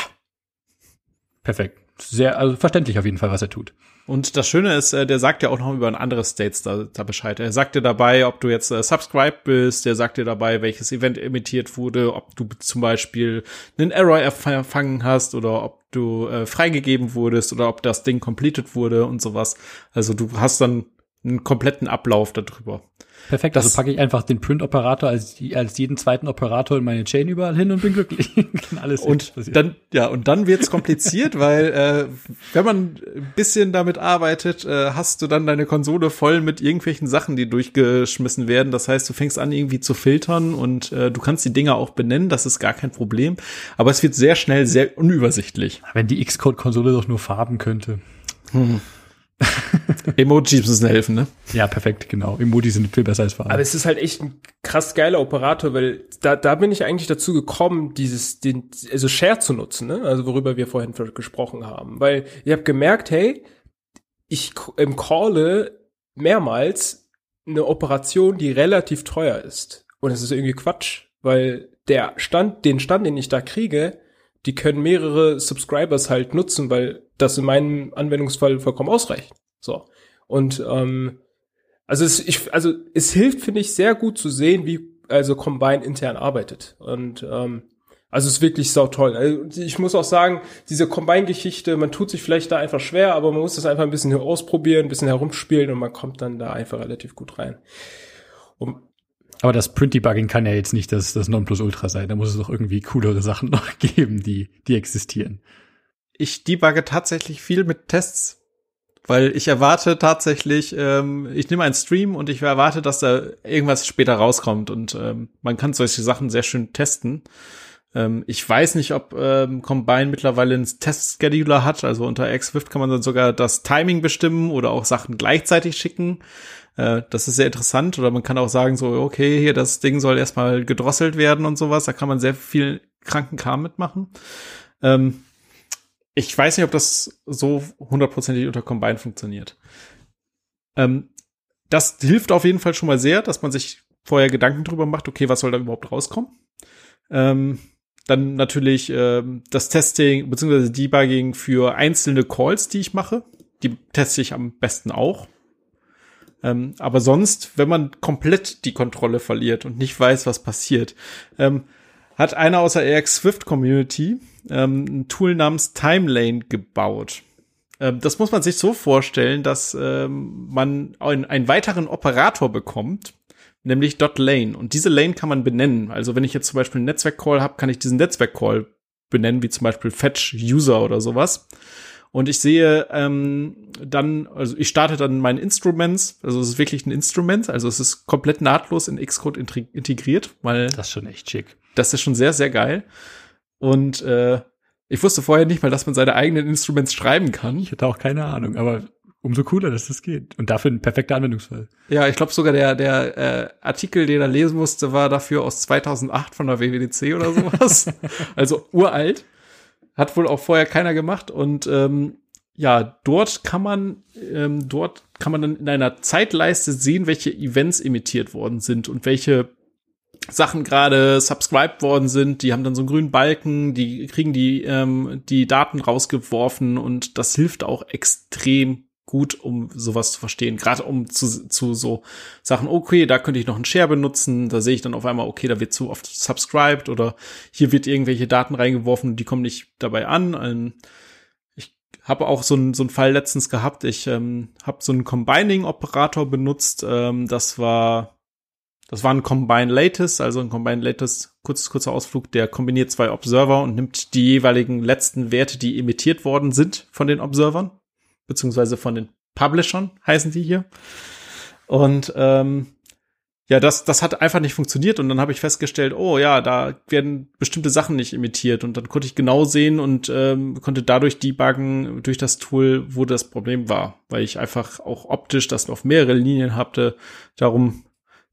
A: Perfekt. Sehr, also verständlich auf jeden Fall, was er tut.
B: Und das Schöne ist, äh, der sagt ja auch noch über ein anderes States da, da Bescheid. Er sagt dir dabei, ob du jetzt äh, subscribed bist, der sagt dir dabei, welches Event emittiert wurde, ob du zum Beispiel einen Error erfangen hast oder ob du äh, freigegeben wurdest oder ob das Ding completed wurde und sowas. Also du hast dann einen kompletten Ablauf darüber.
A: Perfekt, also das, also packe ich einfach den Print-Operator als, als jeden zweiten Operator in meine Chain überall hin und bin glücklich.
B: alles und dann, ja, und dann wird's kompliziert, weil äh, wenn man ein bisschen damit arbeitet, äh, hast du dann deine Konsole voll mit irgendwelchen Sachen, die durchgeschmissen werden. Das heißt, du fängst an irgendwie zu filtern und äh, du kannst die Dinger auch benennen, das ist gar kein Problem. Aber es wird sehr schnell sehr unübersichtlich.
A: Wenn die Xcode-Konsole doch nur Farben könnte. Hm.
B: Emojis müssen helfen, ne?
A: Ja, perfekt, genau. Emojis sind viel besser als Farben.
C: Aber es ist halt echt ein krass geiler Operator, weil da, da bin ich eigentlich dazu gekommen, dieses, den, also Share zu nutzen, ne? Also worüber wir vorhin gesprochen haben. Weil ich habe gemerkt, hey, ich im Calle mehrmals eine Operation, die relativ teuer ist. Und es ist irgendwie Quatsch, weil der Stand, den Stand, den ich da kriege, die können mehrere Subscribers halt nutzen, weil das in meinem Anwendungsfall vollkommen ausreicht. So. Und ähm, also es, ich, also es hilft, finde ich, sehr gut zu sehen, wie also Combine intern arbeitet. Und ähm, also es ist wirklich sau toll. Also ich muss auch sagen, diese Combine-Geschichte, man tut sich vielleicht da einfach schwer, aber man muss das einfach ein bisschen ausprobieren, ein bisschen herumspielen und man kommt dann da einfach relativ gut rein.
A: Und aber das Print-Debugging kann ja jetzt nicht das, das Nonplusultra sein. Da muss es doch irgendwie coolere Sachen noch geben, die, die existieren.
B: Ich debugge tatsächlich viel mit Tests, weil ich erwarte tatsächlich, ähm, ich nehme einen Stream und ich erwarte, dass da irgendwas später rauskommt und ähm, man kann solche Sachen sehr schön testen. Ähm, ich weiß nicht, ob ähm, Combine mittlerweile einen Test-Scheduler hat, also unter Xwift kann man dann sogar das Timing bestimmen oder auch Sachen gleichzeitig schicken. Äh, das ist sehr interessant. Oder man kann auch sagen, so, okay, hier das Ding soll erstmal gedrosselt werden und sowas. Da kann man sehr viel kranken Kram mitmachen. Ähm, ich weiß nicht, ob das so hundertprozentig unter Combine funktioniert. Ähm, das hilft auf jeden Fall schon mal sehr, dass man sich vorher Gedanken drüber macht, okay, was soll da überhaupt rauskommen? Ähm, dann natürlich ähm, das Testing bzw. Debugging für einzelne Calls, die ich mache. Die teste ich am besten auch. Ähm, aber sonst, wenn man komplett die Kontrolle verliert und nicht weiß, was passiert, ähm, hat einer aus der AX Swift Community ähm, ein Tool namens Timelane gebaut. Ähm, das muss man sich so vorstellen, dass ähm, man einen, einen weiteren Operator bekommt, nämlich .lane. Und diese Lane kann man benennen. Also wenn ich jetzt zum Beispiel einen Netzwerk-Call habe, kann ich diesen Netzwerk-Call benennen, wie zum Beispiel Fetch User oder sowas. Und ich sehe ähm, dann, also ich starte dann meine Instruments, also es ist wirklich ein Instrument, also es ist komplett nahtlos in Xcode integriert, weil
A: das ist schon echt schick.
B: Das ist schon sehr, sehr geil. Und äh, ich wusste vorher nicht mal, dass man seine eigenen Instruments schreiben kann.
A: Ich hatte auch keine Ahnung, aber umso cooler, dass das geht. Und dafür ein perfekter Anwendungsfall.
B: Ja, ich glaube sogar der, der äh, Artikel, den er lesen musste, war dafür aus 2008 von der WWDC oder sowas. also uralt. Hat wohl auch vorher keiner gemacht und ähm, ja, dort kann man, ähm, dort kann man dann in einer Zeitleiste sehen, welche Events emittiert worden sind und welche Sachen gerade subscribed worden sind. Die haben dann so einen grünen Balken, die kriegen die, ähm, die Daten rausgeworfen und das hilft auch extrem gut, um sowas zu verstehen. Gerade um zu, zu so Sachen, okay, da könnte ich noch einen Share benutzen, da sehe ich dann auf einmal, okay, da wird zu oft subscribed oder hier wird irgendwelche Daten reingeworfen, die kommen nicht dabei an. Ähm, ich habe auch so einen so einen Fall letztens gehabt, ich ähm, habe so einen Combining-Operator benutzt, ähm, das war das war ein Combine Latest, also ein Combine Latest, kurz, kurzer Ausflug, der kombiniert zwei Observer und nimmt die jeweiligen letzten Werte, die emittiert worden sind von den Observern beziehungsweise von den Publishern heißen die hier. Und ähm, ja, das, das hat einfach nicht funktioniert und dann habe ich festgestellt, oh ja, da werden bestimmte Sachen nicht imitiert und dann konnte ich genau sehen und ähm, konnte dadurch debuggen durch das Tool, wo das Problem war, weil ich einfach auch optisch das auf mehrere Linien hatte. Darum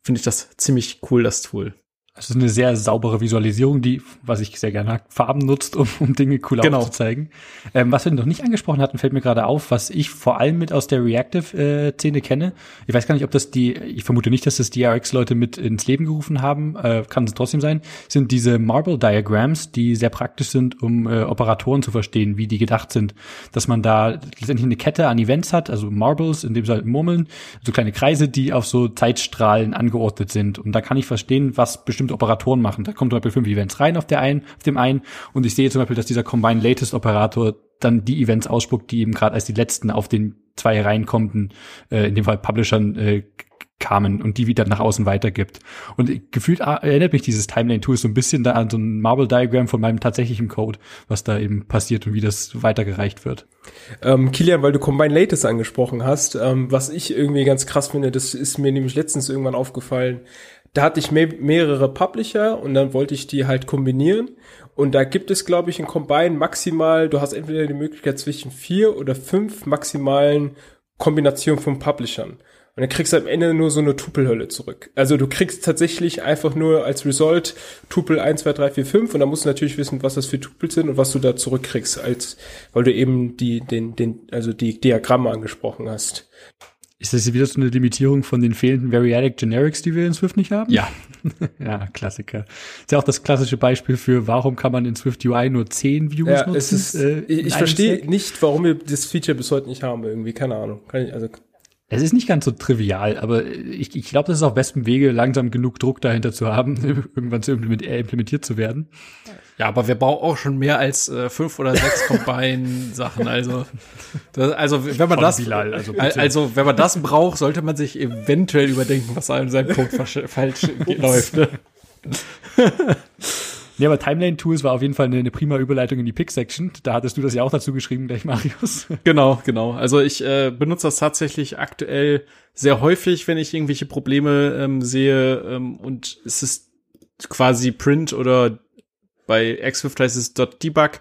B: finde ich das ziemlich cool, das Tool.
A: Es ist eine sehr saubere Visualisierung, die, was ich sehr gerne mag, Farben nutzt, um, um Dinge cool
B: Genau.
A: aufzuzeigen. Ähm, was wir noch nicht angesprochen hatten, fällt mir gerade auf, was ich vor allem mit aus der Reactive-Szene kenne. Ich weiß gar nicht, ob das die, ich vermute nicht, dass das die RX-Leute mit ins Leben gerufen haben, äh, kann es trotzdem sein, sind diese Marble-Diagrams, die sehr praktisch sind, um äh, Operatoren zu verstehen, wie die gedacht sind. Dass man da letztendlich eine Kette an Events hat, also Marbles, in dem Fall Murmeln, so kleine Kreise, die auf so Zeitstrahlen angeordnet sind. Und da kann ich verstehen, was bestimmte Operatoren machen. Da kommt zum Beispiel fünf Events rein auf der einen, auf dem einen und ich sehe zum Beispiel, dass dieser Combine Latest Operator dann die Events ausspuckt, die eben gerade als die letzten auf den zwei reinkommenden, äh, in dem Fall Publishern, äh, kamen und die wieder nach außen weitergibt. Und gefühlt ah, erinnert mich dieses Timeline-Tool so ein bisschen da an so ein Marble-Diagram von meinem tatsächlichen Code, was da eben passiert und wie das weitergereicht wird.
C: Ähm, Kilian, weil du Combine Latest angesprochen hast, ähm, was ich irgendwie ganz krass finde, das ist mir nämlich letztens irgendwann aufgefallen. Da hatte ich me mehrere Publisher und dann wollte ich die halt kombinieren. Und da gibt es, glaube ich, in Combine maximal, du hast entweder die Möglichkeit zwischen vier oder fünf maximalen Kombinationen von Publishern. Und dann kriegst du am Ende nur so eine Tupelhölle zurück. Also du kriegst tatsächlich einfach nur als Result Tupel 1, 2, 3, 4, 5 und dann musst du natürlich wissen, was das für Tupel sind und was du da zurückkriegst, als weil du eben die, den, den, also die Diagramme angesprochen hast.
A: Ist das wieder so eine Limitierung von den fehlenden Variadic Generics, die wir in Swift nicht haben?
B: Ja.
A: ja, Klassiker. Ist ja auch das klassische Beispiel für, warum kann man in Swift UI nur 10 Views
C: Ja,
A: nutzen?
C: es ist,
A: äh,
C: ich, verstehe nicht, warum wir das Feature bis heute nicht haben, irgendwie, keine Ahnung. Kann ich, also,
A: Es ist nicht ganz so trivial, aber ich, ich glaube, das ist auf bestem Wege, langsam genug Druck dahinter zu haben, irgendwann zu implement, äh, implementiert zu werden.
B: Ja, aber wir brauchen auch schon mehr als äh, fünf oder sechs Combine-Sachen. Also, das, also wenn man das,
A: Bilal, also
B: also wenn man das braucht, sollte man sich eventuell überdenken, was an seinem Code falsch- falsch läuft. Ne?
A: Nee, aber Timeline Tools war auf jeden Fall eine, eine prima Überleitung in die Pick-Section. Da hattest du das ja auch dazu geschrieben, gleich Marius.
B: Genau, genau. Also ich äh, benutze das tatsächlich aktuell sehr häufig, wenn ich irgendwelche Probleme ähm, sehe ähm, und es ist quasi Print oder bei Xswift heißt es .debug,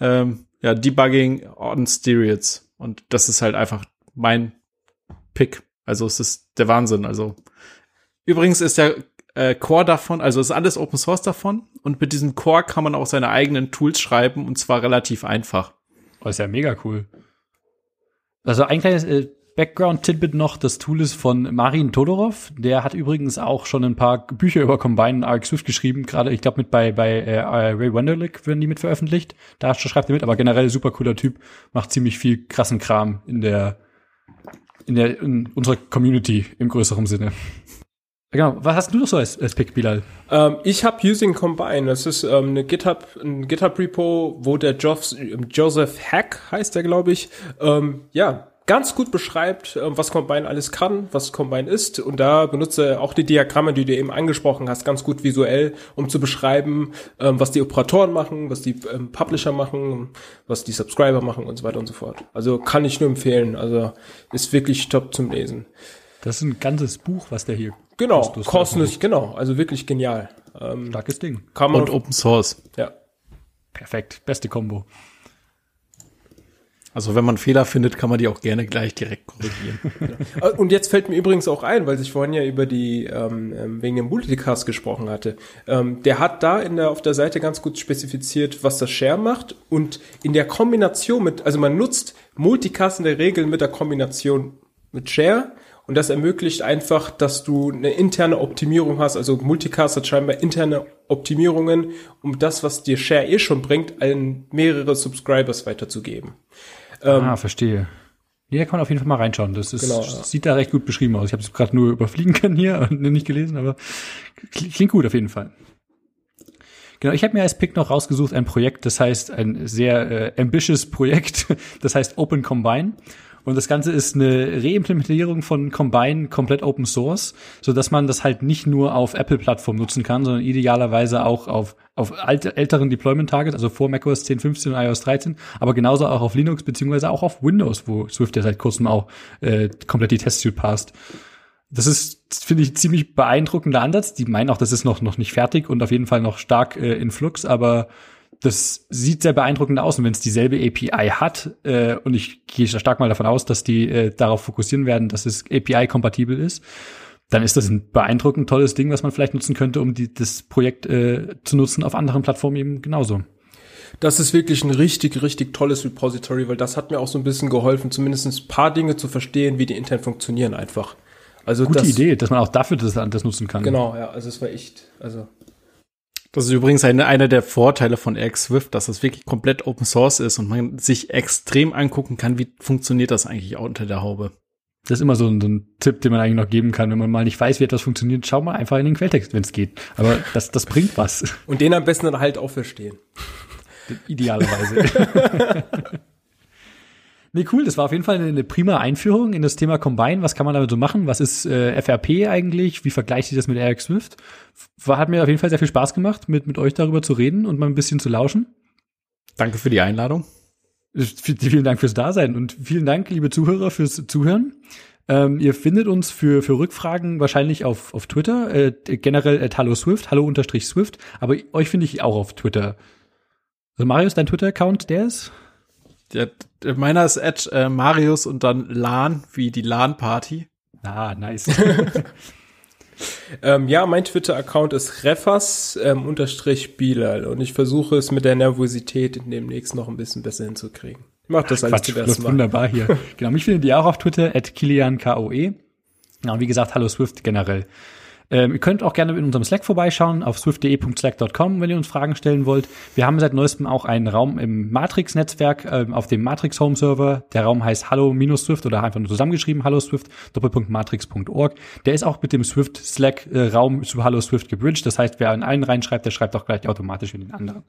B: ähm, ja, Debugging on Stereoids und das ist halt einfach mein Pick. Also es ist der Wahnsinn. Also übrigens ist der äh, Core davon, also ist alles Open Source davon und mit diesem Core kann man auch seine eigenen Tools schreiben und zwar relativ einfach.
A: Oh, ist ja mega cool. Also ein kleines äh, Background-Tidbit noch, das Tool ist von Marin Todorov. Der hat übrigens auch schon ein paar Bücher über Combine und Arc geschrieben. Gerade, ich glaube, mit bei, bei äh, Ray Wenderlich werden die mit veröffentlicht. Da schreibt er mit, aber generell super cooler Typ. Macht ziemlich viel krassen Kram in der, in der, in unserer Community im größeren Sinne. Genau. Was hast du noch so als, als Pick, Bilal?
C: Ähm, ich habe Using Combine. Das ist ähm, eine GitHub, ein GitHub-Repo, wo der Jobs, Joseph Hack heißt der, glaube ich, ähm, ja, ganz gut beschreibt, ähm, was Combine alles kann, was Combine ist. Und da benutze er auch die Diagramme, die du eben angesprochen hast, ganz gut visuell, um zu beschreiben, ähm, was die Operatoren machen, was die ähm, Publisher machen, was die Subscriber machen und so weiter und so fort. Also kann ich nur empfehlen. Also ist wirklich top zum Lesen.
A: Das ist ein ganzes Buch, was der hier
C: Genau,
A: kostenlos
C: genau. Also wirklich genial. Ähm,
A: Starkes Ding.
C: kann man
B: Und Open Source.
C: ja.
A: Perfekt. Beste Kombo.
B: Also wenn man Fehler findet, kann man die auch gerne gleich direkt korrigieren.
C: Äh, Und jetzt fällt mir übrigens auch ein, weil ich vorhin ja über die ähm, ähm, wegen dem Multicast gesprochen hatte. Ähm, der hat da in der auf der Seite ganz gut spezifiziert, was das Share macht und in der Kombination mit, also man nutzt Multicast in der Regel mit der Kombination mit Share und das ermöglicht einfach, dass du eine interne Optimierung hast. Also Multicast hat scheinbar interne Optimierungen, um das, was dir Share eh schon bringt, an mehrere Subscribers weiterzugeben.
A: ah, verstehe. Nee, da kann man auf jeden Fall mal reinschauen. Das ist,
C: Genau, ja.
A: sieht da recht gut beschrieben aus. Ich habe es gerade nur überfliegen können hier und nicht gelesen, aber kli- klingt gut auf jeden Fall. Genau, ich habe mir als Pick noch rausgesucht ein Projekt, das heißt ein sehr äh, ambitious Projekt, das heißt Open Combine. Und das Ganze ist eine Reimplementierung von Combine komplett Open Source, so dass man das halt nicht nur auf Apple-Plattformen nutzen kann, sondern idealerweise auch auf, auf alte, älteren Deployment-Targets, also vor macOS 10, 15 und iOS 13, aber genauso auch auf Linux beziehungsweise auch auf Windows, wo Swift ja seit kurzem auch äh, komplett die Testsuite passt. Das ist, finde ich, ziemlich beeindruckender Ansatz. Die meinen auch, das ist noch, noch nicht fertig und auf jeden Fall noch stark äh, in Flux, aber das sieht sehr beeindruckend aus. Und wenn es dieselbe API hat, äh, und ich gehe stark mal davon aus, dass die äh, darauf fokussieren werden, dass es API-kompatibel ist, dann ist das ein beeindruckend tolles Ding, was man vielleicht nutzen könnte, um die, das Projekt äh, zu nutzen auf anderen Plattformen eben genauso.
C: Das ist wirklich ein richtig, richtig tolles Repository, weil das hat mir auch so ein bisschen geholfen, zumindest ein paar Dinge zu verstehen, wie die intern funktionieren einfach. Also
A: Gute
C: das,
A: Idee, dass man auch dafür das, das nutzen kann.
C: Genau, ja, also es war echt, also
B: Das ist übrigens eine, einer der Vorteile von Swift, dass es wirklich komplett Open Source ist und man sich extrem angucken kann, wie funktioniert das eigentlich auch unter der Haube.
A: Das ist immer so ein, so ein Tipp, den man eigentlich noch geben kann, wenn man mal nicht weiß, wie etwas funktioniert. Schau mal einfach in den Quelltext, wenn es geht. Aber das, das bringt was.
C: Und den am besten dann halt auch verstehen.
A: Idealerweise. nee, cool. Das war auf jeden Fall eine, prima Einführung in das Thema Combine. Was kann man damit so machen? Was ist äh, FRP eigentlich? Wie vergleicht sich das mit Eric Swift? War, hat mir auf jeden Fall sehr viel Spaß gemacht, mit, mit euch darüber zu reden und mal ein bisschen zu lauschen.
B: Danke für die Einladung.
A: Vielen Dank fürs Dasein und vielen Dank, liebe Zuhörer, fürs Zuhören. Ähm, ihr findet uns für, für Rückfragen wahrscheinlich auf, auf Twitter, äh, generell at hallo Swift, hallo unterstrich Swift, aber euch finde ich auch auf Twitter. Also Marius, dein Twitter-Account, der ist?
B: Der, der, meiner ist at äh, Marius und dann LAN, wie die LAN-Party.
A: Ah, nice.
C: ähm, ja, mein Twitter-Account ist refas ähm, unterstrich Bilal und ich versuche es mit der Nervosität demnächst noch ein bisschen besser hinzukriegen. Ich mach das
A: Ach,
C: alles
A: Quatsch, das wunderbar hier. genau, mich findet ihr auch auf Twitter, at KilianKOE. Ja, und wie gesagt, hallo Swift generell. Ähm, ihr könnt auch gerne in unserem Slack vorbeischauen auf swift.de.slack.com, wenn ihr uns Fragen stellen wollt. Wir haben seit neuestem auch einen Raum im Matrix-Netzwerk ähm, auf dem Matrix Home Server. Der Raum heißt Hallo-Swift oder einfach nur zusammengeschrieben Hallo Swift, Doppelpunkt-matrix.org. Der ist auch mit dem Swift Slack-Raum äh, zu Hallo Swift gebridged. Das heißt, wer in einen reinschreibt, der schreibt auch gleich automatisch in den anderen.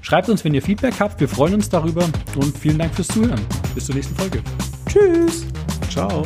A: Schreibt uns, wenn ihr Feedback habt. Wir freuen uns darüber und vielen Dank fürs Zuhören. Bis zur nächsten Folge.
C: Tschüss.
B: Ciao.